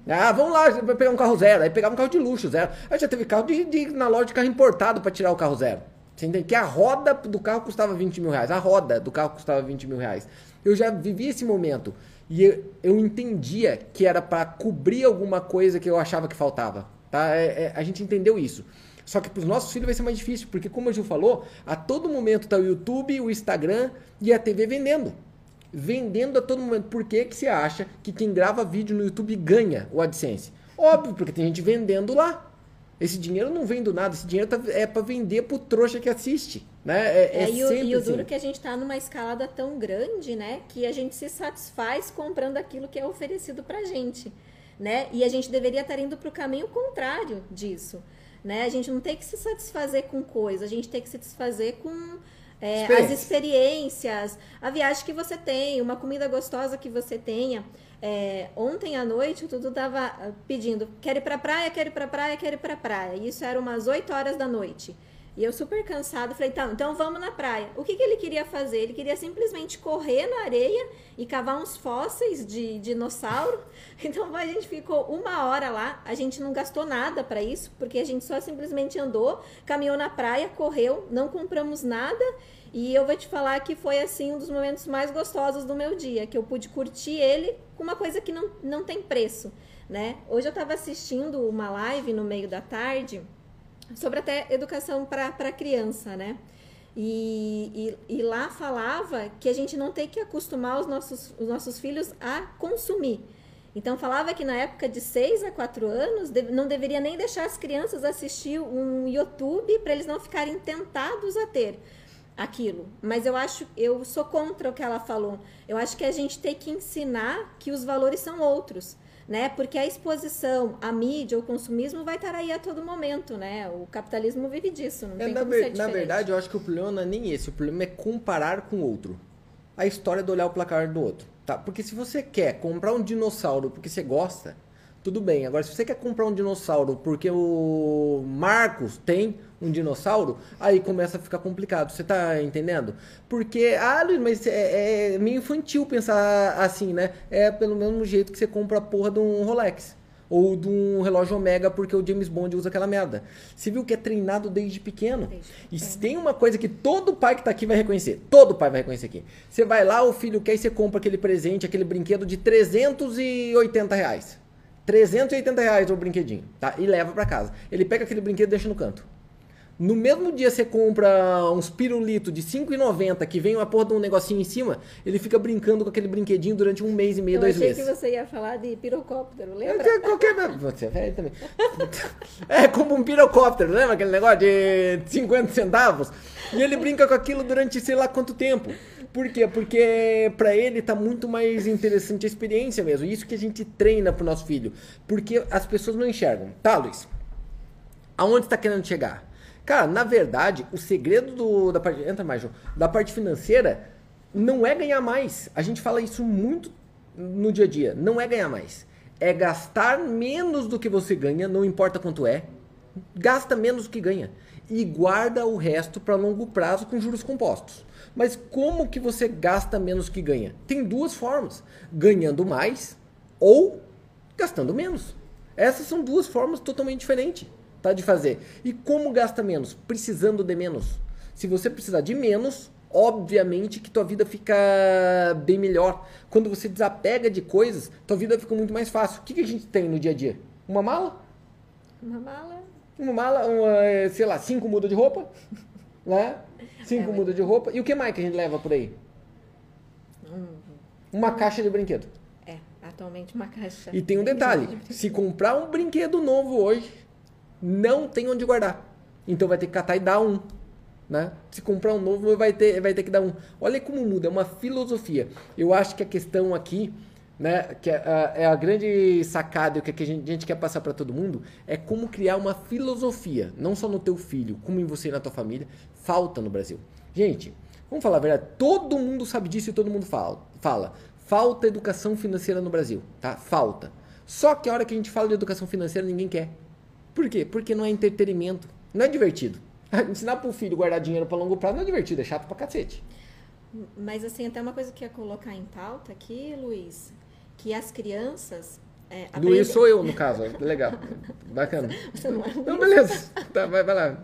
É. Ah, vamos lá, pegar um carro zero. Aí pegava um carro de luxo zero. Aí já teve carro de, de na loja de carro importado para tirar o carro zero. Você entende? Que a roda do carro custava 20 mil reais. A roda do carro custava 20 mil reais. Eu já vivi esse momento. E eu, eu entendia que era para cobrir alguma coisa que eu achava que faltava. Tá? É, é, a gente entendeu isso. Só que para os nossos filhos vai ser mais difícil, porque como a Ju falou, a todo momento está o YouTube, o Instagram e a TV vendendo. Vendendo a todo momento. Por que, que você acha que quem grava vídeo no YouTube ganha o AdSense? Óbvio, porque tem gente vendendo lá. Esse dinheiro não vem do nada, esse dinheiro tá, é para vender pro trouxa que assiste. Né? É, é, é e, o, e o duro assim. que a gente está numa escalada tão grande, né? Que a gente se satisfaz comprando aquilo que é oferecido pra gente. Né? E a gente deveria estar indo para o caminho contrário disso. Né? A gente não tem que se satisfazer com coisa, a gente tem que se satisfazer com é, as experiências, a viagem que você tem, uma comida gostosa que você tenha. É, ontem à noite o tava ah, pedindo, quer ir pra praia, quer ir pra praia, quer ir pra praia. E isso era umas 8 horas da noite. E eu super cansado, falei, tá, então vamos na praia. O que, que ele queria fazer? Ele queria simplesmente correr na areia e cavar uns fósseis de dinossauro. Então a gente ficou uma hora lá, a gente não gastou nada para isso, porque a gente só simplesmente andou, caminhou na praia, correu, não compramos nada. E eu vou te falar que foi assim um dos momentos mais gostosos do meu dia, que eu pude curtir ele com uma coisa que não, não tem preço, né? Hoje eu estava assistindo uma live no meio da tarde sobre até educação para criança, né? E, e, e, lá falava que a gente não tem que acostumar os nossos, os nossos filhos a consumir. Então falava que na época de 6 a 4 anos não deveria nem deixar as crianças assistir um YouTube para eles não ficarem tentados a ter aquilo. Mas eu acho, eu sou contra o que ela falou. Eu acho que a gente tem que ensinar que os valores são outros né? Porque a exposição, a mídia, o consumismo vai estar aí a todo momento, né? O capitalismo vive disso, não é, tem na, ver, na verdade, eu acho que o problema não é nem esse, o problema é comparar com o outro. A história é de olhar o placar do outro, tá? Porque se você quer comprar um dinossauro porque você gosta, tudo bem. Agora, se você quer comprar um dinossauro porque o Marcos tem um dinossauro, aí começa a ficar complicado. Você tá entendendo? Porque, ah, Luiz, mas é, é, meio infantil pensar assim, né? É pelo mesmo jeito que você compra a porra de um Rolex. Ou de um relógio Omega porque o James Bond usa aquela merda. Você viu que é treinado desde pequeno. Desde e pequeno. tem uma coisa que todo pai que tá aqui vai reconhecer. Todo pai vai reconhecer aqui. Você vai lá, o filho quer e você compra aquele presente, aquele brinquedo de 380 reais. 380 reais o brinquedinho, tá? E leva para casa. Ele pega aquele brinquedo e deixa no canto. No mesmo dia você compra uns pirulito de 5,90 que vem uma porra de um negocinho em cima, ele fica brincando com aquele brinquedinho durante um mês e meio, Eu dois meses. Eu achei que você ia falar de pirocóptero, lembra? É, qualquer... Você é velho também. é como um pirocóptero, lembra aquele negócio de 50 centavos? E ele brinca com aquilo durante sei lá quanto tempo. Por quê? Porque para ele tá muito mais interessante a experiência mesmo. Isso que a gente treina pro nosso filho. Porque as pessoas não enxergam. Tá, Luiz? Aonde está querendo chegar? Cara, na verdade, o segredo do, da parte. Entra mais, João. Da parte financeira não é ganhar mais. A gente fala isso muito no dia a dia. Não é ganhar mais. É gastar menos do que você ganha, não importa quanto é. Gasta menos do que ganha. E guarda o resto para longo prazo com juros compostos. Mas como que você gasta menos que ganha? Tem duas formas: ganhando mais ou gastando menos. Essas são duas formas totalmente diferentes tá, de fazer. E como gasta menos? Precisando de menos. Se você precisar de menos, obviamente que tua vida fica bem melhor. Quando você desapega de coisas, tua vida fica muito mais fácil. O que, que a gente tem no dia a dia? Uma mala? Uma mala. Uma mala, uma, sei lá, cinco mudas de roupa, né? Cinco é, mudas de roupa. E o que mais que a gente leva por aí? Hum. Uma caixa de brinquedo. É, atualmente uma caixa. E tem um detalhe: de se comprar um brinquedo novo hoje, não tem onde guardar. Então vai ter que catar e dar um. Né? Se comprar um novo, vai ter, vai ter que dar um. Olha como muda, é uma filosofia. Eu acho que a questão aqui, né, que é a, é a grande sacada que a gente, a gente quer passar para todo mundo, é como criar uma filosofia, não só no teu filho, como em você e na tua família, falta no Brasil. Gente, vamos falar a verdade, todo mundo sabe disso e todo mundo fala. fala. Falta educação financeira no Brasil, tá? Falta. Só que a hora que a gente fala de educação financeira, ninguém quer. Por quê? Porque não é entretenimento, não é divertido. Ensinar para o filho guardar dinheiro para longo prazo não é divertido, é chato pra cacete. Mas assim, até uma coisa que ia colocar em pauta aqui, Luiz, que as crianças. É, aprendem... Luiz sou eu, no caso. Legal. Bacana. Você não é Luiz. Não, beleza. Tá, vai, vai lá.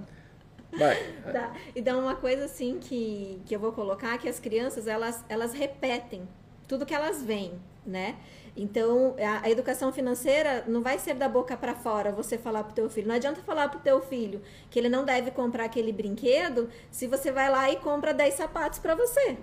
Vai. Tá. Então, uma coisa assim que, que eu vou colocar é que as crianças, elas, elas repetem tudo que elas veem, né? Então, a, a, educação financeira não vai ser da boca para fora você falar pro teu filho. Não adianta falar pro teu filho que ele não deve comprar aquele brinquedo se você vai lá e compra 10 sapatos para você.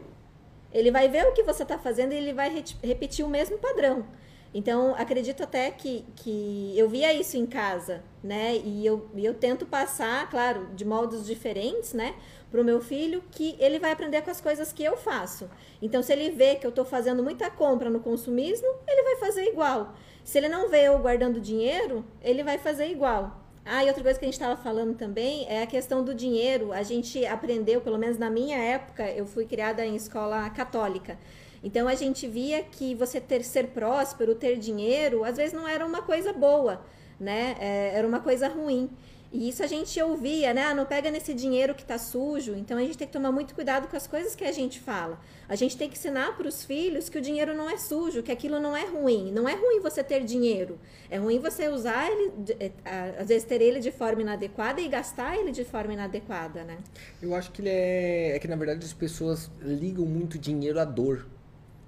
Ele vai ver o que você está fazendo e ele vai repetir o mesmo padrão. Então, acredito até que, que eu via isso em casa, né? E eu, eu tento passar, claro, de modos diferentes, né? Para o meu filho que ele vai aprender com as coisas que eu faço. Então, se ele vê que eu estou fazendo muita compra no consumismo, ele vai fazer igual. Se ele não vê eu guardando dinheiro, ele vai fazer igual. Ah, e outra coisa que a gente estava falando também é a questão do dinheiro. A gente aprendeu, pelo menos na minha época, eu fui criada em escola católica. Então a gente via que você ter ser próspero, ter dinheiro, às vezes não era uma coisa boa, né? É, era uma coisa ruim. E isso a gente ouvia, né? Ah, não pega nesse dinheiro que está sujo. Então a gente tem que tomar muito cuidado com as coisas que a gente fala. A gente tem que ensinar para os filhos que o dinheiro não é sujo, que aquilo não é ruim. Não é ruim você ter dinheiro. É ruim você usar ele, é, às vezes ter ele de forma inadequada e gastar ele de forma inadequada, né? Eu acho que ele é, é que na verdade as pessoas ligam muito dinheiro à dor,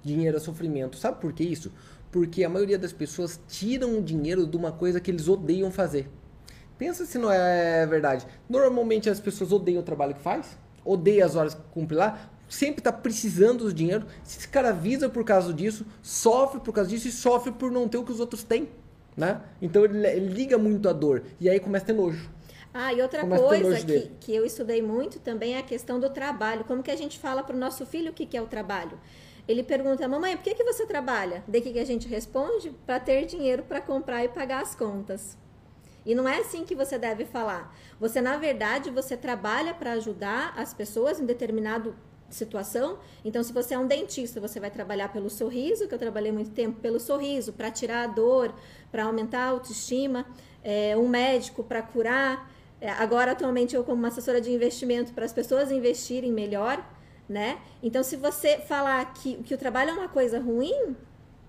dinheiro a sofrimento. Sabe por que isso? Porque a maioria das pessoas tiram o dinheiro de uma coisa que eles odeiam fazer. Pensa se não é verdade. Normalmente as pessoas odeiam o trabalho que faz, odeiam as horas que cumpre lá, sempre está precisando do dinheiro, se escraviza por causa disso, sofre por causa disso e sofre por não ter o que os outros têm. Né? Então ele, ele liga muito a dor e aí começa a ter nojo. Ah, e outra começa coisa que, que eu estudei muito também é a questão do trabalho. Como que a gente fala para o nosso filho o que, que é o trabalho? Ele pergunta, mamãe, por que, que você trabalha? Daí que a gente responde? Para ter dinheiro para comprar e pagar as contas. E não é assim que você deve falar. Você, na verdade, você trabalha para ajudar as pessoas em determinado situação. Então, se você é um dentista, você vai trabalhar pelo sorriso, que eu trabalhei muito tempo pelo sorriso, para tirar a dor, para aumentar a autoestima. É, um médico para curar. É, agora, atualmente, eu como uma assessora de investimento para as pessoas investirem melhor, né? Então, se você falar que, que o trabalho é uma coisa ruim,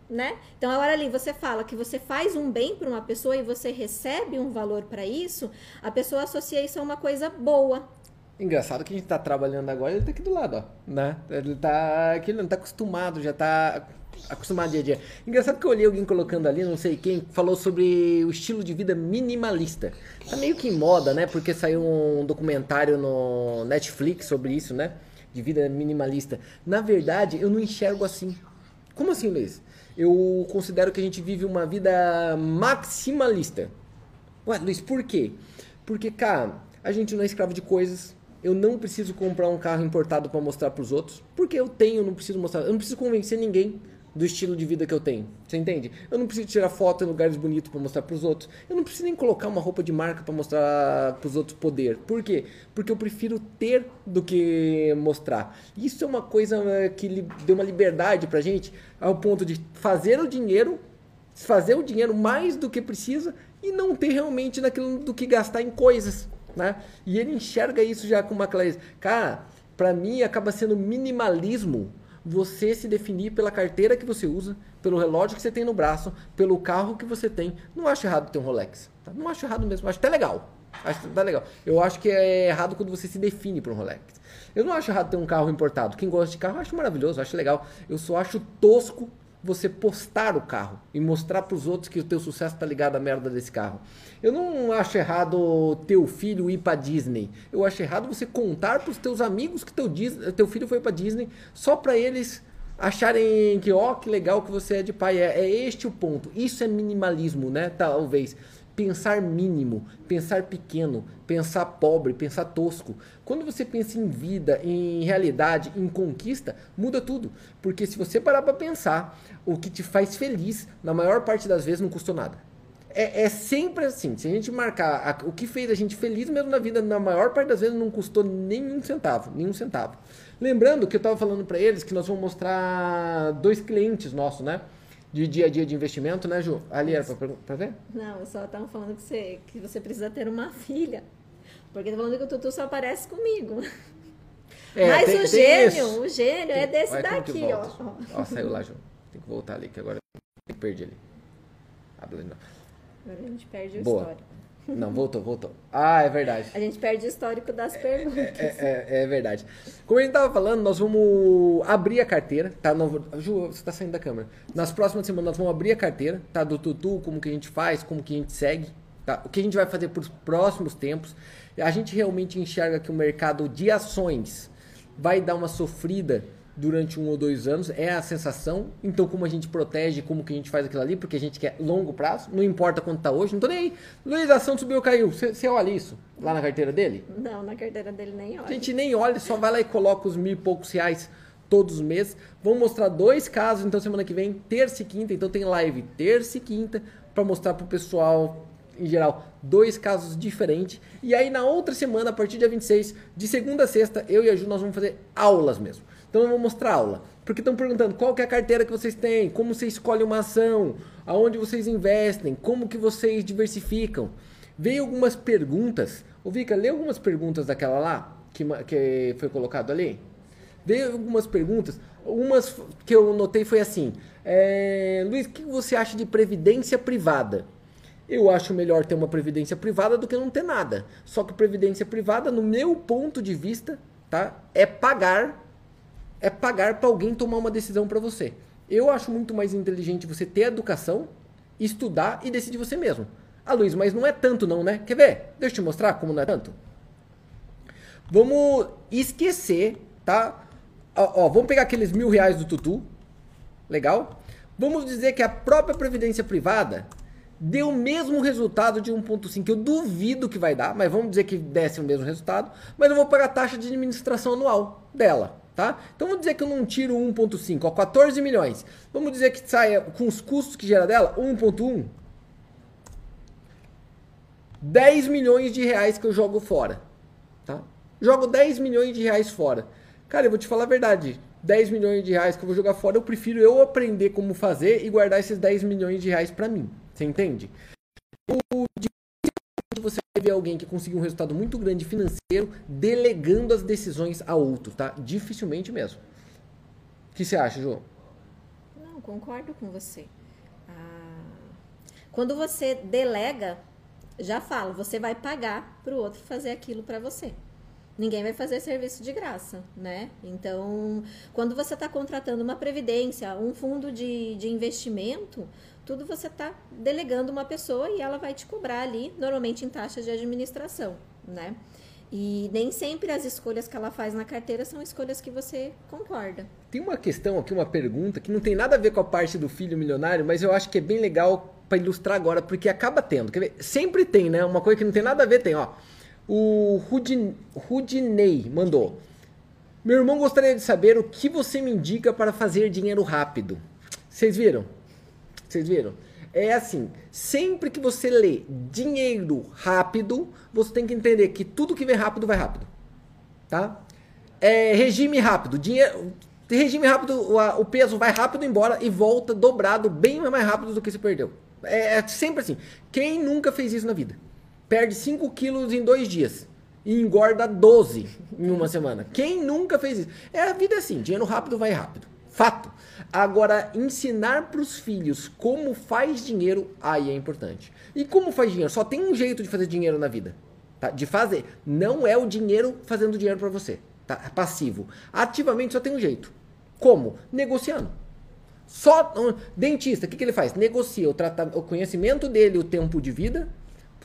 né? Então, a hora ali você fala que você faz um bem para uma pessoa e você recebe um valor para isso, a pessoa associa isso a uma coisa boa. Engraçado que a gente está trabalhando agora, ele está aqui do lado, ó, né? Ele está aqui, ele não tá acostumado, já está acostumado dia a dia. Engraçado que eu olhei alguém colocando ali, não sei quem, falou sobre o estilo de vida minimalista. Tá meio que em moda, né? Porque saiu um documentário no Netflix sobre isso, né? De vida minimalista. Na verdade, eu não enxergo assim. Como assim, Luiz? Eu considero que a gente vive uma vida maximalista. Ué, Luiz, por quê? Porque, cara, a gente não é escravo de coisas. Eu não preciso comprar um carro importado para mostrar para os outros, porque eu tenho, não preciso mostrar. Eu não preciso convencer ninguém do estilo de vida que eu tenho. Você entende? Eu não preciso tirar foto em lugares bonitos para mostrar para os outros. Eu não preciso nem colocar uma roupa de marca para mostrar para os outros poder. Por quê? Porque eu prefiro ter do que mostrar. Isso é uma coisa eh, que deu uma liberdade para gente ao ponto de fazer o dinheiro, fazer o dinheiro mais do que precisa e não ter realmente naquilo do que gastar em coisas, né? E ele enxerga isso já com uma clareza. Cara, Para mim, acaba sendo minimalismo você se definir pela carteira que você usa, pelo relógio que você tem no braço, pelo carro que você tem. Não acho errado ter um Rolex. Tá? Não acho errado mesmo. Acho até legal. Acho tá legal. Eu acho que é errado quando você se define por um Rolex. Eu não acho errado ter um carro importado. Quem gosta de carro, acho maravilhoso, acho legal. Eu só acho tosco você postar o carro e mostrar para os outros que o teu sucesso está ligado à merda desse carro. Eu não acho errado teu filho ir para Disney. Eu acho errado você contar para os teus amigos que teu, teu filho foi para Disney só para eles acharem que ó, oh, que legal que você é de pai. É, é este o ponto. Isso é minimalismo, né? Talvez pensar mínimo, pensar pequeno, pensar pobre, pensar tosco. Quando você pensa em vida, em realidade, em conquista, muda tudo. Porque se você parar para pensar, o que te faz feliz, na maior parte das vezes, não custou nada. É, é sempre assim. Se a gente marcar a, o que fez a gente feliz mesmo na vida, na maior parte das vezes, não custou nenhum centavo. Nenhum centavo. Lembrando que eu estava falando para eles que nós vamos mostrar dois clientes nossos, né? De dia a dia de investimento, né, Ju? Ali era para ver? Não, eu só estava falando que você, que você precisa ter uma filha. Porque tá falando que o Tutu só aparece comigo. É, Mas tem, o, tem gênio, o gênio, é desse Olha daqui, ó. Ó, saiu lá, Ju. Tem que voltar ali, que agora eu perdi ali. Agora a gente perde o Boa. histórico. Não, voltou, voltou. Ah, é verdade. A gente perde o histórico das é, perguntas. É, é, é, verdade. Como a gente tava falando, nós vamos abrir a carteira, tá? Não, Ju, você tá saindo da câmera. Nas próximas semanas nós vamos abrir a carteira, tá? Do Tutu, como que a gente faz, como que a gente segue, tá? O que a gente vai fazer para os próximos tempos. A gente realmente enxerga que o mercado de ações vai dar uma sofrida durante um ou dois anos, é a sensação. Então, como a gente protege, como que a gente faz aquilo ali, porque a gente quer longo prazo, não importa quanto está hoje, não tô nem aí. Luiz, a ação subiu ou caiu. Você olha isso lá na carteira dele? Não, na carteira dele nem olha. A gente nem olha, só vai lá e coloca os mil e poucos reais todos os meses. Vamos mostrar dois casos, então, semana que vem, terça e quinta. Então, tem live terça e quinta para mostrar para o pessoal em geral, dois casos diferentes. E aí na outra semana, a partir dia 26, de segunda a sexta, eu e a Ju nós vamos fazer aulas mesmo. Então eu vou mostrar aula. Porque estão perguntando qual é a carteira que vocês têm, como você escolhe uma ação, aonde vocês investem, como que vocês diversificam. Veio algumas perguntas. Ô Vika, lê algumas perguntas daquela lá, que, que foi colocado ali. Veio algumas perguntas. Umas que eu notei foi assim. É, Luiz, o que você acha de previdência privada? Eu acho melhor ter uma previdência privada do que não ter nada. Só que previdência privada, no meu ponto de vista, tá, é pagar é pagar para alguém tomar uma decisão para você. Eu acho muito mais inteligente você ter educação, estudar e decidir você mesmo. Ah, Luiz, mas não é tanto não, né? Quer ver? Deixa eu te mostrar como não é tanto. Vamos esquecer, tá? Ó, ó, vamos pegar aqueles mil reais do Tutu. Legal? Vamos dizer que a própria previdência privada deu o mesmo resultado de 1.5. Eu duvido que vai dar, mas vamos dizer que desse o mesmo resultado. Mas eu vou pagar a taxa de administração anual dela tá? Então vamos dizer que eu não tiro 1.5, ó, 14 milhões. Vamos dizer que saia com os custos que gera dela, 1.1. 10 milhões de reais que eu jogo fora, tá? Jogo 10 milhões de reais fora. Cara, eu vou te falar a verdade. 10 milhões de reais que eu vou jogar fora, eu prefiro eu aprender como fazer e guardar esses 10 milhões de reais para mim. Você entende? O você ver alguém que conseguiu um resultado muito grande financeiro delegando as decisões a outro, tá? Dificilmente mesmo. O que você acha, João? Não, concordo com você. Ah, quando você delega, já falo, você vai pagar para o outro fazer aquilo para você. Ninguém vai fazer serviço de graça, né? Então, quando você está contratando uma previdência, um fundo de, de investimento, tudo você está delegando uma pessoa e ela vai te cobrar ali, normalmente em taxas de administração, né? E nem sempre as escolhas que ela faz na carteira são escolhas que você concorda. Tem uma questão aqui, uma pergunta, que não tem nada a ver com a parte do filho milionário, mas eu acho que é bem legal para ilustrar agora, porque acaba tendo. Quer ver? Sempre tem, né? Uma coisa que não tem nada a ver, tem, ó. O Rudin, Rudinei mandou. Meu irmão gostaria de saber o que você me indica para fazer dinheiro rápido. Vocês viram? Vocês viram? É assim, sempre que você lê dinheiro rápido, você tem que entender que tudo que vem rápido vai rápido. Tá? É, regime rápido, dinheiro, regime rápido, o, peso vai rápido embora e volta dobrado, bem mais rápido do que se perdeu. É, é sempre assim. Quem nunca fez isso na vida? Perde 5 quilos em dois dias. e engorda 12 em uma semana. Quem nunca fez isso? É a vida assim, dinheiro rápido vai rápido. Fato. Agora, ensinar para os filhos como faz dinheiro, aí é importante. E como faz dinheiro? Só tem um jeito de fazer dinheiro na vida. Tá? De fazer. Não é o dinheiro fazendo dinheiro para você. Tá? É passivo. Ativamente só tem um jeito. Como? Negociando. Só um, dentista, o que, que ele faz? Negocia o, o conhecimento dele, o tempo de vida,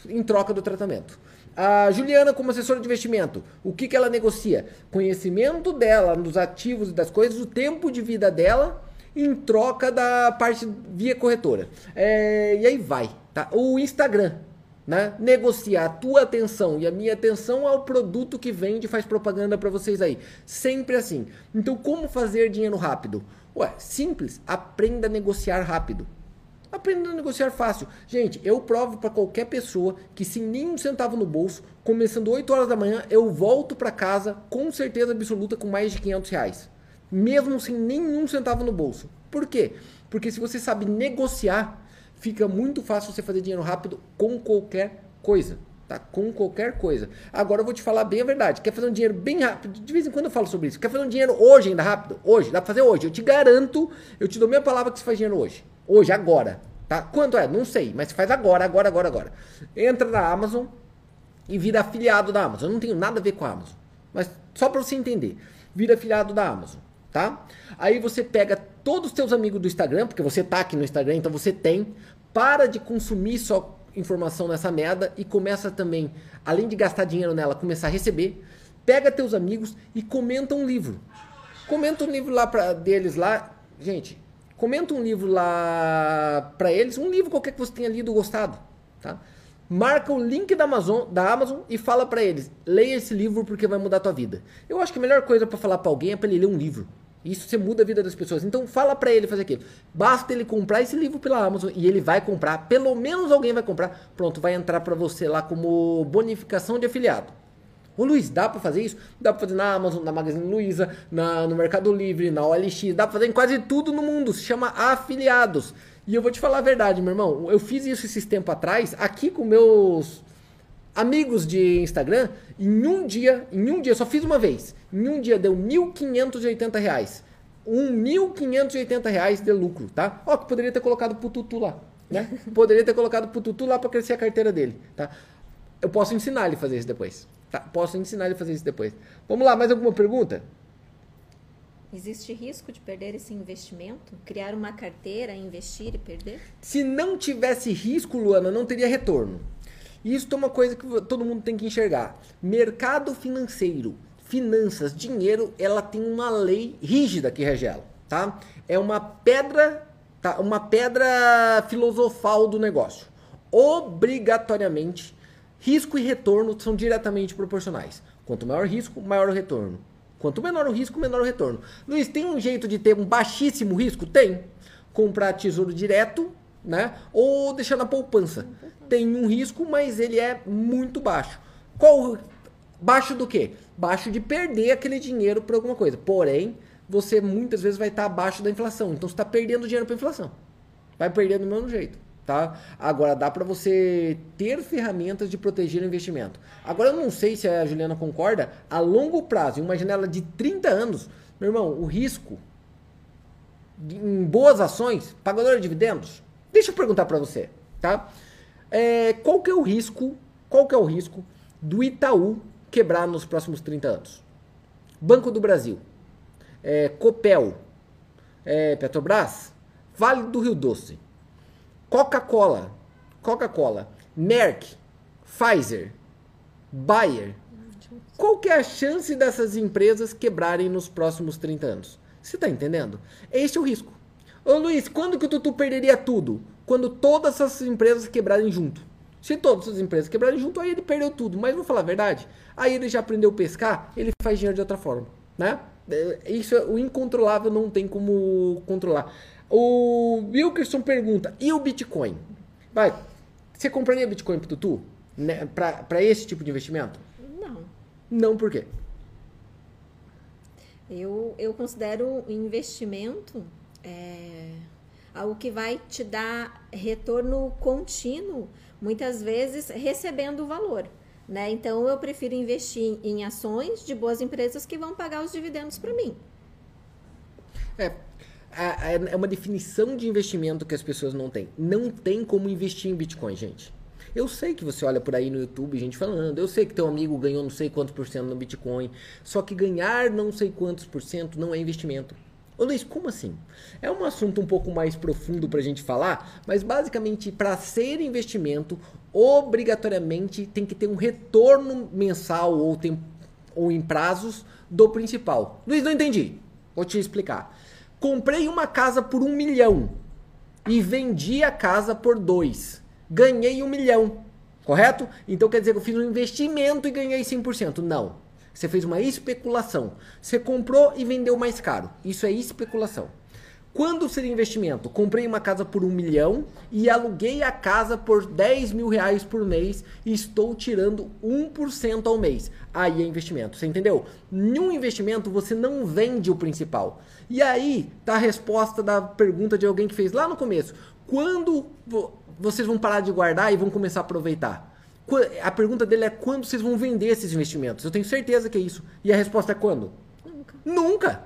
em troca do tratamento. A Juliana, como assessora de investimento, o que, que ela negocia? Conhecimento dela dos ativos e das coisas, o tempo de vida dela em troca da parte via corretora. É, e aí vai. Tá? O Instagram. Né? Negocia a tua atenção e a minha atenção ao produto que vende e faz propaganda para vocês aí. Sempre assim. Então, como fazer dinheiro rápido? Ué, simples. Aprenda a negociar rápido. Aprenda a negociar fácil. Gente, eu provo para qualquer pessoa que sem nenhum centavo no bolso, começando 8 horas da manhã, eu volto para casa com certeza absoluta com mais de 500 reais. Mesmo sem nenhum centavo no bolso. Por quê? Porque se você sabe negociar, fica muito fácil você fazer dinheiro rápido com qualquer coisa. Tá? Com qualquer coisa. Agora eu vou te falar bem a verdade. Quer fazer um dinheiro bem rápido? De vez em quando eu falo sobre isso. Quer fazer um dinheiro hoje ainda rápido? Hoje, dá pra fazer hoje. Eu te garanto, eu te dou minha palavra que você faz dinheiro hoje. Hoje, agora. Tá? Quanto é? Não sei, mas faz agora, agora, agora, agora. Entra na Amazon e vira afiliado da Amazon. Eu não tenho nada a ver com a Amazon. Mas só para você entender. Vira afiliado da Amazon, tá? Aí você pega todos os seus amigos do Instagram, porque você tá aqui no Instagram, então você tem. Para de consumir só informação nessa merda e começa também, além de gastar dinheiro nela, começar a receber. Pega teus amigos e comenta um livro. Comenta um livro lá pra, deles lá. Gente, Comenta um livro lá para eles, um livro qualquer que você tenha lido gostado, tá? Marca o link da Amazon, da Amazon e fala para eles: leia esse livro porque vai mudar a tua vida. Eu acho que a melhor coisa para falar para alguém é para ele ler um livro. Isso você muda a vida das pessoas. Então fala para ele fazer aquilo. Basta ele comprar esse livro pela Amazon e ele vai comprar. Pelo menos alguém vai comprar. Pronto, vai entrar para você lá como bonificação de afiliado. Ô Luiz, dá para fazer isso? Dá para fazer na Amazon, na Magazine Luiza, na, no Mercado Livre, na OLX, dá para fazer em quase tudo no mundo, se chama afiliados. E eu vou te falar a verdade, meu irmão, eu fiz isso esses tempos atrás, aqui com meus amigos de Instagram, em um dia, em um dia, só fiz uma vez, em um dia deu 1.580 reais. 1.580 reais de lucro, tá? Ó, que poderia ter colocado pro Tutu lá, né? Poderia ter colocado pro Tutu lá para crescer a carteira dele, tá? Eu posso ensinar ele a fazer isso depois. Tá, posso ensinar ele a fazer isso depois. Vamos lá, mais alguma pergunta? Existe risco de perder esse investimento? Criar uma carteira, investir e perder? Se não tivesse risco, Luana, não teria retorno. Isso é uma coisa que todo mundo tem que enxergar. Mercado financeiro, finanças, dinheiro, ela tem uma lei rígida que rege ela, tá? É uma pedra, tá? Uma pedra filosofal do negócio. Obrigatoriamente Risco e retorno são diretamente proporcionais. Quanto maior o risco, maior o retorno. Quanto menor o risco, menor o retorno. Luiz, tem um jeito de ter um baixíssimo risco? Tem. Comprar tesouro direto, né? Ou deixar na poupança. Tem um risco, mas ele é muito baixo. Qual baixo do quê? Baixo de perder aquele dinheiro por alguma coisa. Porém, você muitas vezes vai estar abaixo da inflação. Então você está perdendo dinheiro para inflação. Vai perdendo do mesmo jeito tá? Agora dá para você ter ferramentas de proteger o investimento. Agora eu não sei se a Juliana concorda, a longo prazo, em uma janela de 30 anos, meu irmão, o risco em boas ações, pagador de dividendos. Deixa eu perguntar para você, tá? É, qual que é o risco? Qual que é o risco do Itaú quebrar nos próximos 30 anos? Banco do Brasil, é, Copel, é, Petrobras, Vale do Rio Doce, Coca-Cola, Coca-Cola, Merck, Pfizer, Bayer. Qual que é a chance dessas empresas quebrarem nos próximos 30 anos? Você está entendendo? Este é o risco. Ô Luiz, quando que o Tutu perderia tudo? Quando todas essas empresas quebrarem junto. Se todas as empresas quebrarem junto, aí ele perdeu tudo. Mas vou falar a verdade, aí ele já aprendeu a pescar, ele faz dinheiro de outra forma, né? É, isso, o incontrolável não tem como controlar. O Wilkerson pergunta: e o Bitcoin? Vai, você compraria Bitcoin pro Tutu? Né, para esse tipo de investimento? Não. Não por quê? Eu, eu considero investimento é, algo que vai te dar retorno contínuo, muitas vezes recebendo o valor. Né? Então eu prefiro investir em ações de boas empresas que vão pagar os dividendos para mim. É, é, uma definição de investimento que as pessoas não têm. Não tem como investir em Bitcoin, gente. Eu sei que você olha por aí no YouTube gente falando, eu sei que teu amigo ganhou não sei quantos por cento no Bitcoin, só que ganhar não sei quantos por cento não é investimento. Ô Luiz, como assim? É um assunto um pouco mais profundo para a gente falar, mas basicamente para ser investimento, obrigatoriamente tem que ter um retorno mensal ou, tem, ou em prazos do principal. Luiz, não entendi. Vou te explicar. Comprei uma casa por um milhão e vendi a casa por dois. Ganhei um milhão, correto? Então quer dizer que eu fiz um investimento e ganhei 100%. Não. Você fez uma especulação. Você comprou e vendeu mais caro. Isso é especulação. Quando seria investimento? Comprei uma casa por um milhão e aluguei a casa por 10 mil reais por mês e estou tirando 1% ao mês. Aí é investimento, você entendeu? Num investimento você não vende o principal. E aí tá a resposta da pergunta de alguém que fez lá no começo. Quando vocês vão parar de guardar e vão começar a aproveitar? A pergunta dele é quando vocês vão vender esses investimentos? Eu tenho certeza que é isso. E a resposta é quando? Nunca. Nunca.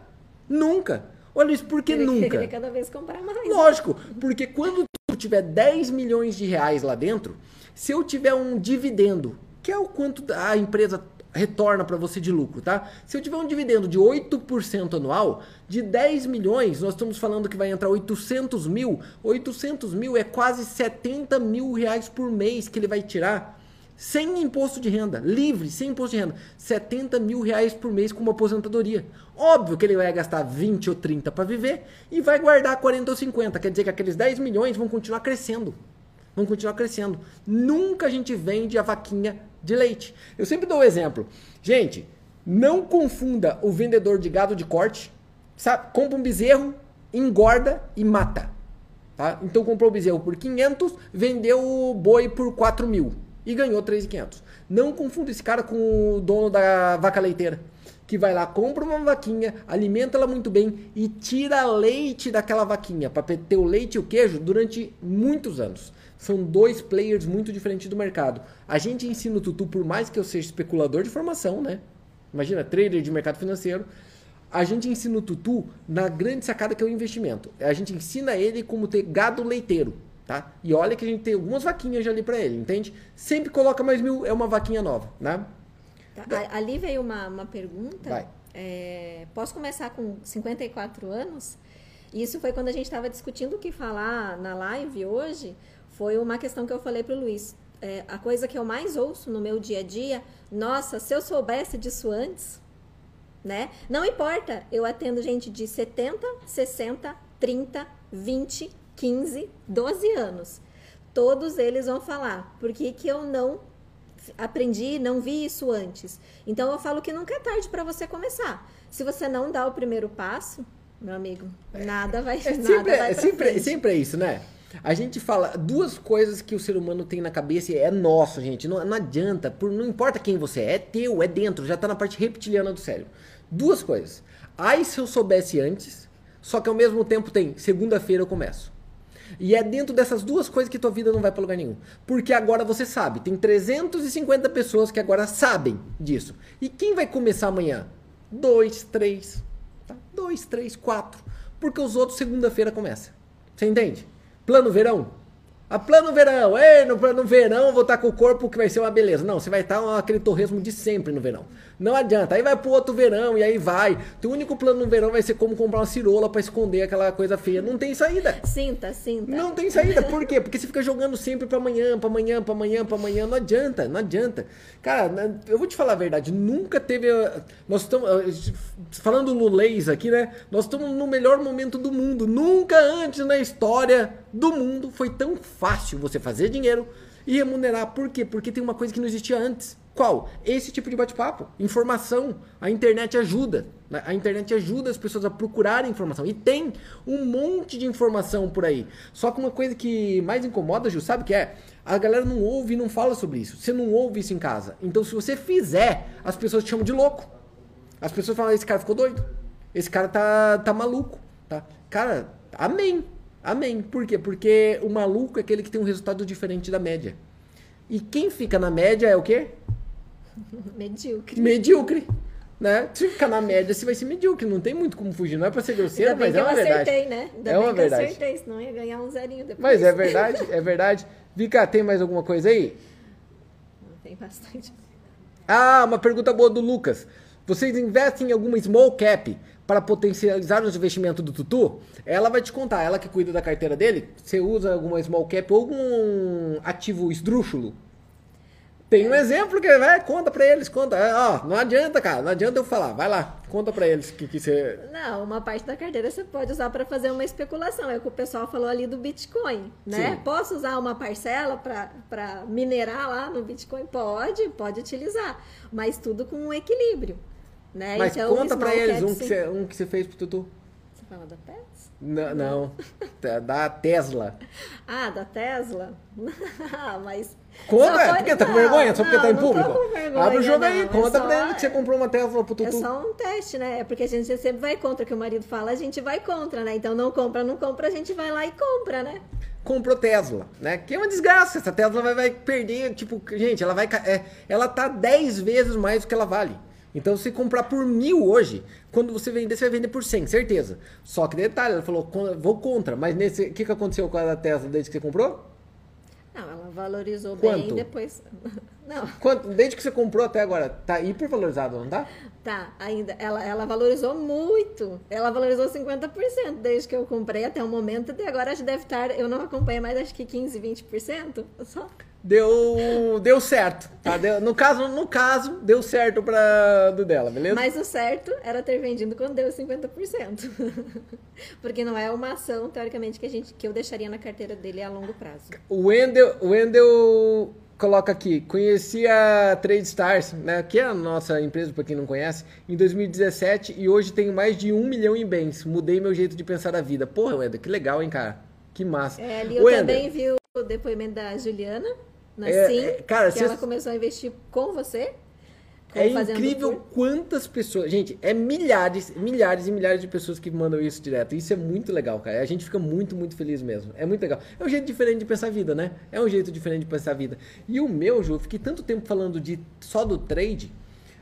Nunca. Olha isso, por que Ele nunca? queria cada vez comprar mais. Lógico, porque quando tu tiver 10 milhões de reais lá dentro, se eu tiver um dividendo, que é o quanto a empresa retorna para você de lucro, tá? Se eu tiver um dividendo de 8% anual, de 10 milhões, nós estamos falando que vai entrar 800 mil. 800 mil é quase 70 mil reais por mês que ele vai tirar sem imposto de renda, livre, sem imposto de renda, 70 mil reais por mês com uma aposentadoria. Óbvio que ele vai gastar 20 ou 30 para viver e vai guardar 40 ou 50. Quer dizer que aqueles 10 milhões vão continuar crescendo. Vão continuar crescendo. Nunca a gente vende a vaquinha de leite. Eu sempre dou o um exemplo. Gente, não confunda o vendedor de gado de corte, sabe? Compra um bezerro, engorda e mata. Tá? Então comprou o bezerro por 500, vendeu o boi por 4 mil e ganhou 3.500. Não confunda esse cara com o dono da vaca leiteira, que vai lá, compra uma vaquinha, alimenta ela muito bem e tira leite daquela vaquinha para ter o leite e o queijo durante muitos anos. São dois players muito diferentes do mercado. A gente ensina o Tutu, por mais que eu seja especulador de formação, né? Imagina, trader de mercado financeiro. A gente ensina o Tutu na grande sacada que é o investimento. A gente ensina ele como ter gado leiteiro. Tá? E olha que a gente tem algumas vaquinhas ali para ele, entende? Sempre coloca mais mil, é uma vaquinha nova, né? Tá, ali veio uma, uma pergunta. É, posso começar com 54 anos? Isso foi quando a gente estava discutindo o que falar na live hoje. Foi uma questão que eu falei para o Luiz. É, a coisa que eu mais ouço no meu dia a dia, nossa, se eu soubesse disso antes, né? Não importa, eu atendo gente de 70, 60, 30, 20, 15, 12 anos. Todos eles vão falar, por que, que eu não aprendi, não vi isso antes? Então eu falo que nunca é tarde para você começar. Se você não dá o primeiro passo, meu amigo, nada vai, é, nada sempre, vai é sempre, sempre é isso, né? A gente fala duas coisas que o ser humano tem na cabeça e é nosso, gente. Não, não adianta, por, não importa quem você é, é teu, é dentro, já tá na parte reptiliana do cérebro. Duas coisas. Ai, se eu soubesse antes, só que ao mesmo tempo tem segunda-feira eu começo. E é dentro dessas duas coisas que tua vida não vai para lugar nenhum. Porque agora você sabe, tem 350 pessoas que agora sabem disso. E quem vai começar amanhã? Dois, três, tá? dois, três, quatro. Porque os outros segunda-feira começa. Você entende? Plano verão? A plano verão, ei, no plano verão vou estar com o corpo que vai ser uma beleza. Não, você vai estar aquele torresmo de sempre no verão. Não adianta. Aí vai pro outro verão e aí vai. O único plano no verão vai ser como comprar uma cirola para esconder aquela coisa feia. Não tem saída. Sinta, sinta. Não tem saída. Por quê? Porque você fica jogando sempre para amanhã, para amanhã, para amanhã, para amanhã. Não adianta, não adianta. Cara, eu vou te falar a verdade. Nunca teve. Uh, nós estamos. Uh, falando no leis aqui, né? Nós estamos no melhor momento do mundo. Nunca antes na história do mundo foi tão fácil você fazer dinheiro e remunerar. Por quê? Porque tem uma coisa que não existia antes qual? Esse tipo de bate-papo. Informação. A internet ajuda. Né? A internet ajuda as pessoas a procurarem informação. E tem um monte de informação por aí. Só que uma coisa que mais incomoda, Ju, sabe o que é? A galera não ouve e não fala sobre isso. Você não ouve isso em casa. Então, se você fizer, as pessoas te chamam de louco. As pessoas falam, esse cara ficou doido. Esse cara tá, tá maluco. Tá? Cara, amém. Amém. Por quê? Porque o maluco é aquele que tem um resultado diferente da média. E quem fica na média é o quê? Medíocre. Medíocre. Né? Se ficar na média, você vai ser medíocre. Não tem muito como fugir. Não é pra ser grosseiro, Ainda bem mas que é uma eu verdade. acertei, né? Ainda É bem uma que verdade. eu acertei, senão ia ganhar um zerinho depois. Mas é verdade, é verdade. Vika, tem mais alguma coisa aí? Tem bastante. Ah, uma pergunta boa do Lucas. Vocês investem em alguma small cap para potencializar os investimentos do Tutu? Ela vai te contar, ela que cuida da carteira dele. Você usa alguma small cap ou algum ativo esdrúxulo? Tem um exemplo que vai, conta pra eles, conta. É, Ó, não adianta, cara, não adianta eu falar. Vai lá, conta pra eles que, que você. Não, uma parte da carteira você pode usar para fazer uma especulação. É o que o pessoal falou ali do Bitcoin, né? Sim. Posso usar uma parcela para minerar lá no Bitcoin? Pode, pode utilizar, mas tudo com um equilíbrio, né? Mas Então, conta pra eles um que, você, um que você fez pro Tutu. Você fala da Pets? Não, não. Da- da Tesla. Ah, da Tesla? Ah, mas. Conta, é, porque tá com vergonha? Só porque não, tá em público? vergonha, Abre o jogo aí, não, é conta só- pra ele que você comprou uma Tesla pro É Tutu. só um teste, né? É porque a gente sempre vai contra o que o marido fala, a gente vai contra, né? Então não compra, não compra, a gente vai lá e compra, né? comprou Tesla, né? Que é uma desgraça. Essa Tesla vai, vai perder, tipo, gente, ela vai. É, ela tá 10 vezes mais do que ela vale. Então, se comprar por mil hoje, quando você vender, você vai vender por 100, certeza. Só que detalhe, ela falou, "Con- vou contra. Mas nesse, o que, que aconteceu com a Tesla desde que você comprou? Valorizou Quanto? bem depois. Não, Quanto, desde que você comprou até agora, tá hipervalorizado, não tá? tá, ainda. Ela, ela valorizou muito. Ela valorizou 50% desde que eu comprei até o momento. E agora acho que deve estar. Eu não acompanho mais, acho que 15, 20%. Só. Deu, deu certo, tá? Deu- no, caso, no caso, deu certo pra do dela, beleza? Mas o certo era ter vendido quando deu 50%. Porque não é uma ação, teoricamente, que, a gente, que eu deixaria na carteira dele a longo prazo. O Wendel, o Wendel coloca aqui, conheci a Trade Stars, né, que é a nossa empresa, para quem não conhece, em 2017 e hoje tenho mais de um milhão em bens. Mudei meu jeito de pensar a vida. Porra, Wendel, que legal, hein, cara? Que massa. É, ali eu Wendel, também vi o depoimento da Juliana, na É, Sim, é, cara, que ela começou a investir com você. com É incrível Tour. quantas pessoas. Gente, é milhares, milhares e milhares de pessoas que mandam isso direto. Isso é muito legal, cara. A gente fica muito, muito feliz mesmo. É muito legal. É um jeito diferente de pensar a vida, né? É um jeito diferente de pensar a vida. E o meu, Ju, eu fiquei tanto tempo falando de só do trade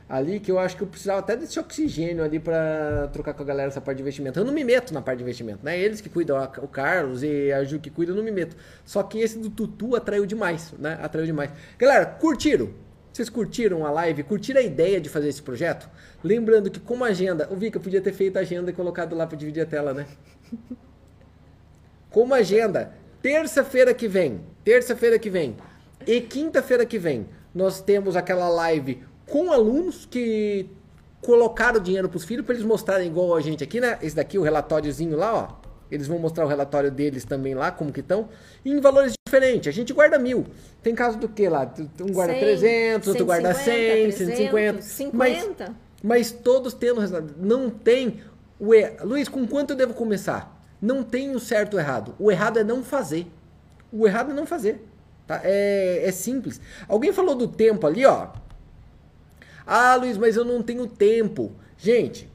ali que eu acho que eu precisava até desse oxigênio ali pra trocar com a galera essa parte de investimento. Eu não me meto na parte de investimento, né? Eles que cuidam, o Carlos e a Ju que cuidam, eu não me meto. Só que esse do Tutu atraiu demais, né? Atraiu demais. Galera, curtiram? Vocês curtiram a live? Curtiram a ideia de fazer esse projeto? Lembrando que como agenda, o Vika podia ter feito a agenda e colocado lá para dividir a tela, né? Como agenda, terça-feira que vem, terça-feira que vem e quinta-feira que vem, nós temos aquela live com alunos que colocaram dinheiro para os filhos para eles mostrarem igual a gente aqui, né? Esse daqui, o relatóriozinho lá, ó. Eles vão mostrar o relatório deles também lá, como que estão. Em valores diferentes. A gente guarda mil. Tem caso do que lá? Um guarda 100, 300, outro guarda 100, 300, 150. 50. Mas, mas todos tendo resultado. Não tem o er... Luiz, com quanto eu devo começar? Não tem o certo ou errado. O errado é não fazer. O errado é não fazer. Tá? É, é simples. Alguém falou do tempo ali, ó. Ah, Luiz, mas eu não tenho tempo. Gente,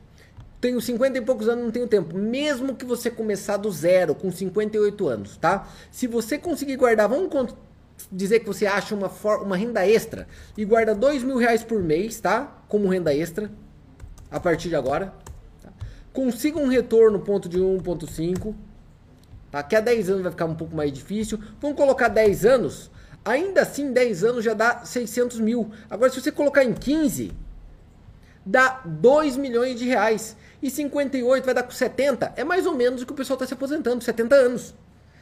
tenho 50 e poucos anos, não tenho tempo. Mesmo que você começar do zero, com 58 anos, tá? Se você conseguir guardar, vamos dizer que você acha uma, uma renda extra e guarda 2 mil reais por mês, tá? Como renda extra, a partir de agora. Tá? Consiga um retorno ponto de 1.5, tá? Que a 10 anos vai ficar um pouco mais difícil. Vamos colocar 10 anos. Ainda assim, 10 anos já dá 600 mil. Agora, se você colocar em 15, dá 2 milhões de reais. E 58 vai dar com 70. É mais ou menos o que o pessoal está se aposentando, 70 anos.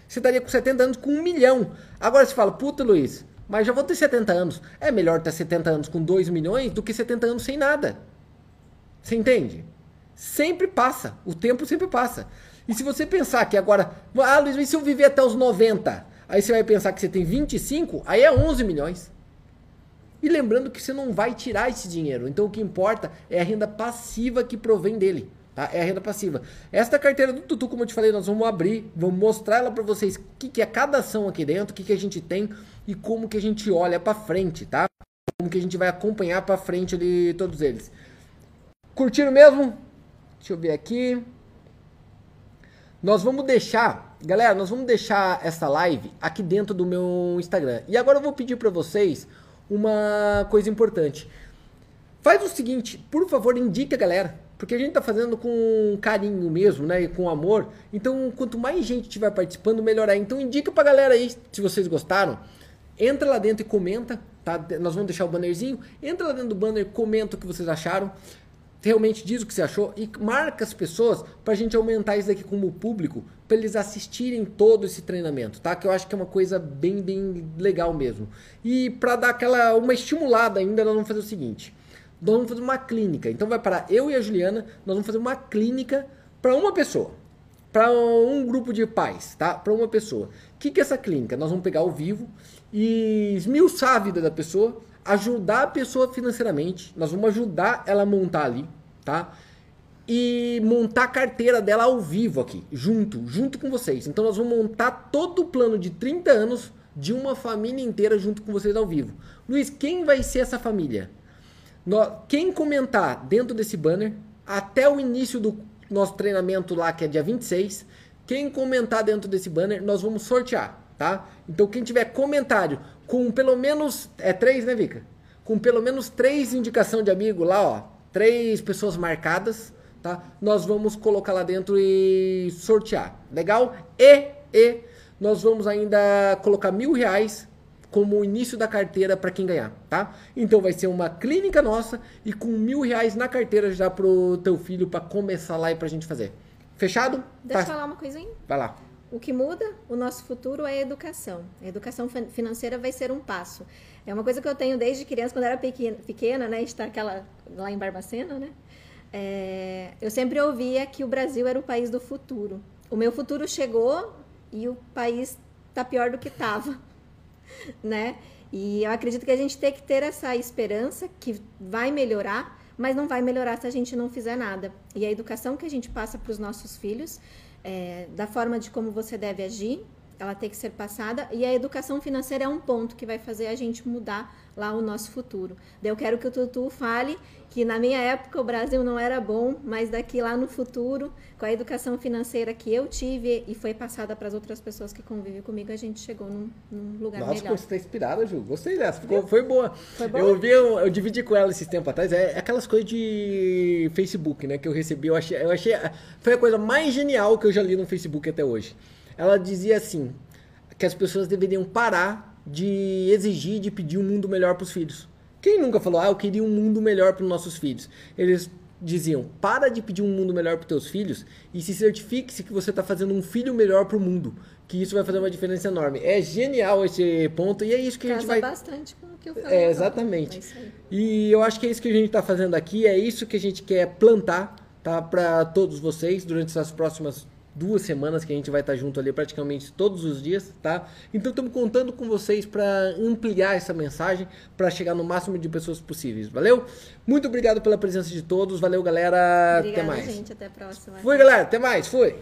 Você estaria com 70 anos com 1 milhão. Agora você fala, puta Luiz, mas já vou ter 70 anos. É melhor ter 70 anos com 2 milhões do que 70 anos sem nada. Você entende? Sempre passa. O tempo sempre passa. E se você pensar que agora, ah Luiz, mas se eu viver até os 90? Aí você vai pensar que você tem 25, aí é 11 milhões. E lembrando que você não vai tirar esse dinheiro. Então o que importa é a renda passiva que provém dele. Tá? É a renda passiva. Esta carteira do Tutu, como eu te falei, nós vamos abrir, vamos mostrar ela para vocês o que, que é cada ação aqui dentro, o que, que a gente tem e como que a gente olha para frente, tá? Como que a gente vai acompanhar para frente ali todos eles. Curtiram mesmo? Deixa eu ver aqui. Nós vamos deixar, galera, nós vamos deixar essa live aqui dentro do meu Instagram. E agora eu vou pedir para vocês uma coisa importante. Faz o seguinte, por favor, indique a galera. Porque a gente tá fazendo com carinho mesmo, né? E com amor. Então, quanto mais gente estiver participando, melhor é. Então, indica pra galera aí, se vocês gostaram. Entra lá dentro e comenta, tá? Nós vamos deixar o bannerzinho. Entra lá dentro do banner, comenta o que vocês acharam. Realmente diz o que você achou e marca as pessoas pra gente aumentar isso aqui como público, para eles assistirem todo esse treinamento, tá? Que eu acho que é uma coisa bem, bem legal mesmo. E para dar aquela uma estimulada ainda, nós vamos fazer o seguinte nós vamos fazer uma clínica. Então vai parar eu e a Juliana, nós vamos fazer uma clínica para uma pessoa. Para um grupo de pais, tá? Para uma pessoa. O que, que é essa clínica? Nós vamos pegar ao vivo e esmiuçar a vida da pessoa, ajudar a pessoa financeiramente. Nós vamos ajudar ela a montar ali, tá? E montar a carteira dela ao vivo aqui, junto, junto com vocês. Então nós vamos montar todo o plano de 30 anos de uma família inteira junto com vocês ao vivo. Luiz, quem vai ser essa família? Quem comentar dentro desse banner, até o início do nosso treinamento lá, que é dia 26, quem comentar dentro desse banner, nós vamos sortear, tá? Então, quem tiver comentário com pelo menos. É três, né, Vika? Com pelo menos três indicação de amigo lá, ó. Três pessoas marcadas, tá? Nós vamos colocar lá dentro e sortear. Legal? E, e nós vamos ainda colocar mil reais como início da carteira para quem ganhar, tá? Então vai ser uma clínica nossa e com mil reais na carteira já pro teu filho para começar lá e pra gente fazer. Fechado? Deixa tá. eu falar uma coisinha. Vai lá. O que muda o nosso futuro é a educação. A educação financeira vai ser um passo. É uma coisa que eu tenho desde criança, quando era pequena, pequena né? Está aquela lá em Barbacena, né? É, eu sempre ouvia que o Brasil era o país do futuro. O meu futuro chegou e o país está pior do que estava né? E eu acredito que a gente tem que ter essa esperança que vai melhorar, mas não vai melhorar se a gente não fizer nada. E a educação que a gente passa para os nossos filhos, é, da forma de como você deve agir, ela tem que ser passada e a educação financeira é um ponto que vai fazer a gente mudar lá o nosso futuro. Eu quero que o Tutu fale que na minha época o Brasil não era bom, mas daqui lá no futuro, com a educação financeira que eu tive e foi passada para as outras pessoas que convivem comigo, a gente chegou num, num lugar Nossa, melhor. Nossa, você está inspirada, Ju. Gostei dessa. Ficou, foi boa. Foi boa? Eu, vi, eu, eu, dividi com ela esses tempos atrás. É, é aquelas coisas de Facebook, né? Que eu recebi. Eu achei, eu achei. Foi a coisa mais genial que eu já li no Facebook até hoje. Ela dizia assim: que as pessoas deveriam parar de exigir, de pedir um mundo melhor para os filhos. Quem nunca falou, ah, eu queria um mundo melhor para os nossos filhos? Eles diziam, para de pedir um mundo melhor para os teus filhos e se certifique-se que você está fazendo um filho melhor para o mundo. Que isso vai fazer uma diferença enorme. É genial esse ponto e é isso que Casa a gente vai... bastante com o que eu falei. É, exatamente. É e eu acho que é isso que a gente está fazendo aqui, é isso que a gente quer plantar tá, para todos vocês durante essas próximas duas semanas que a gente vai estar junto ali praticamente todos os dias, tá? Então estamos contando com vocês para ampliar essa mensagem para chegar no máximo de pessoas possíveis. Valeu? Muito obrigado pela presença de todos. Valeu, galera. Obrigada, até mais. gente. Até a próxima. Fui, galera. Até mais. Fui.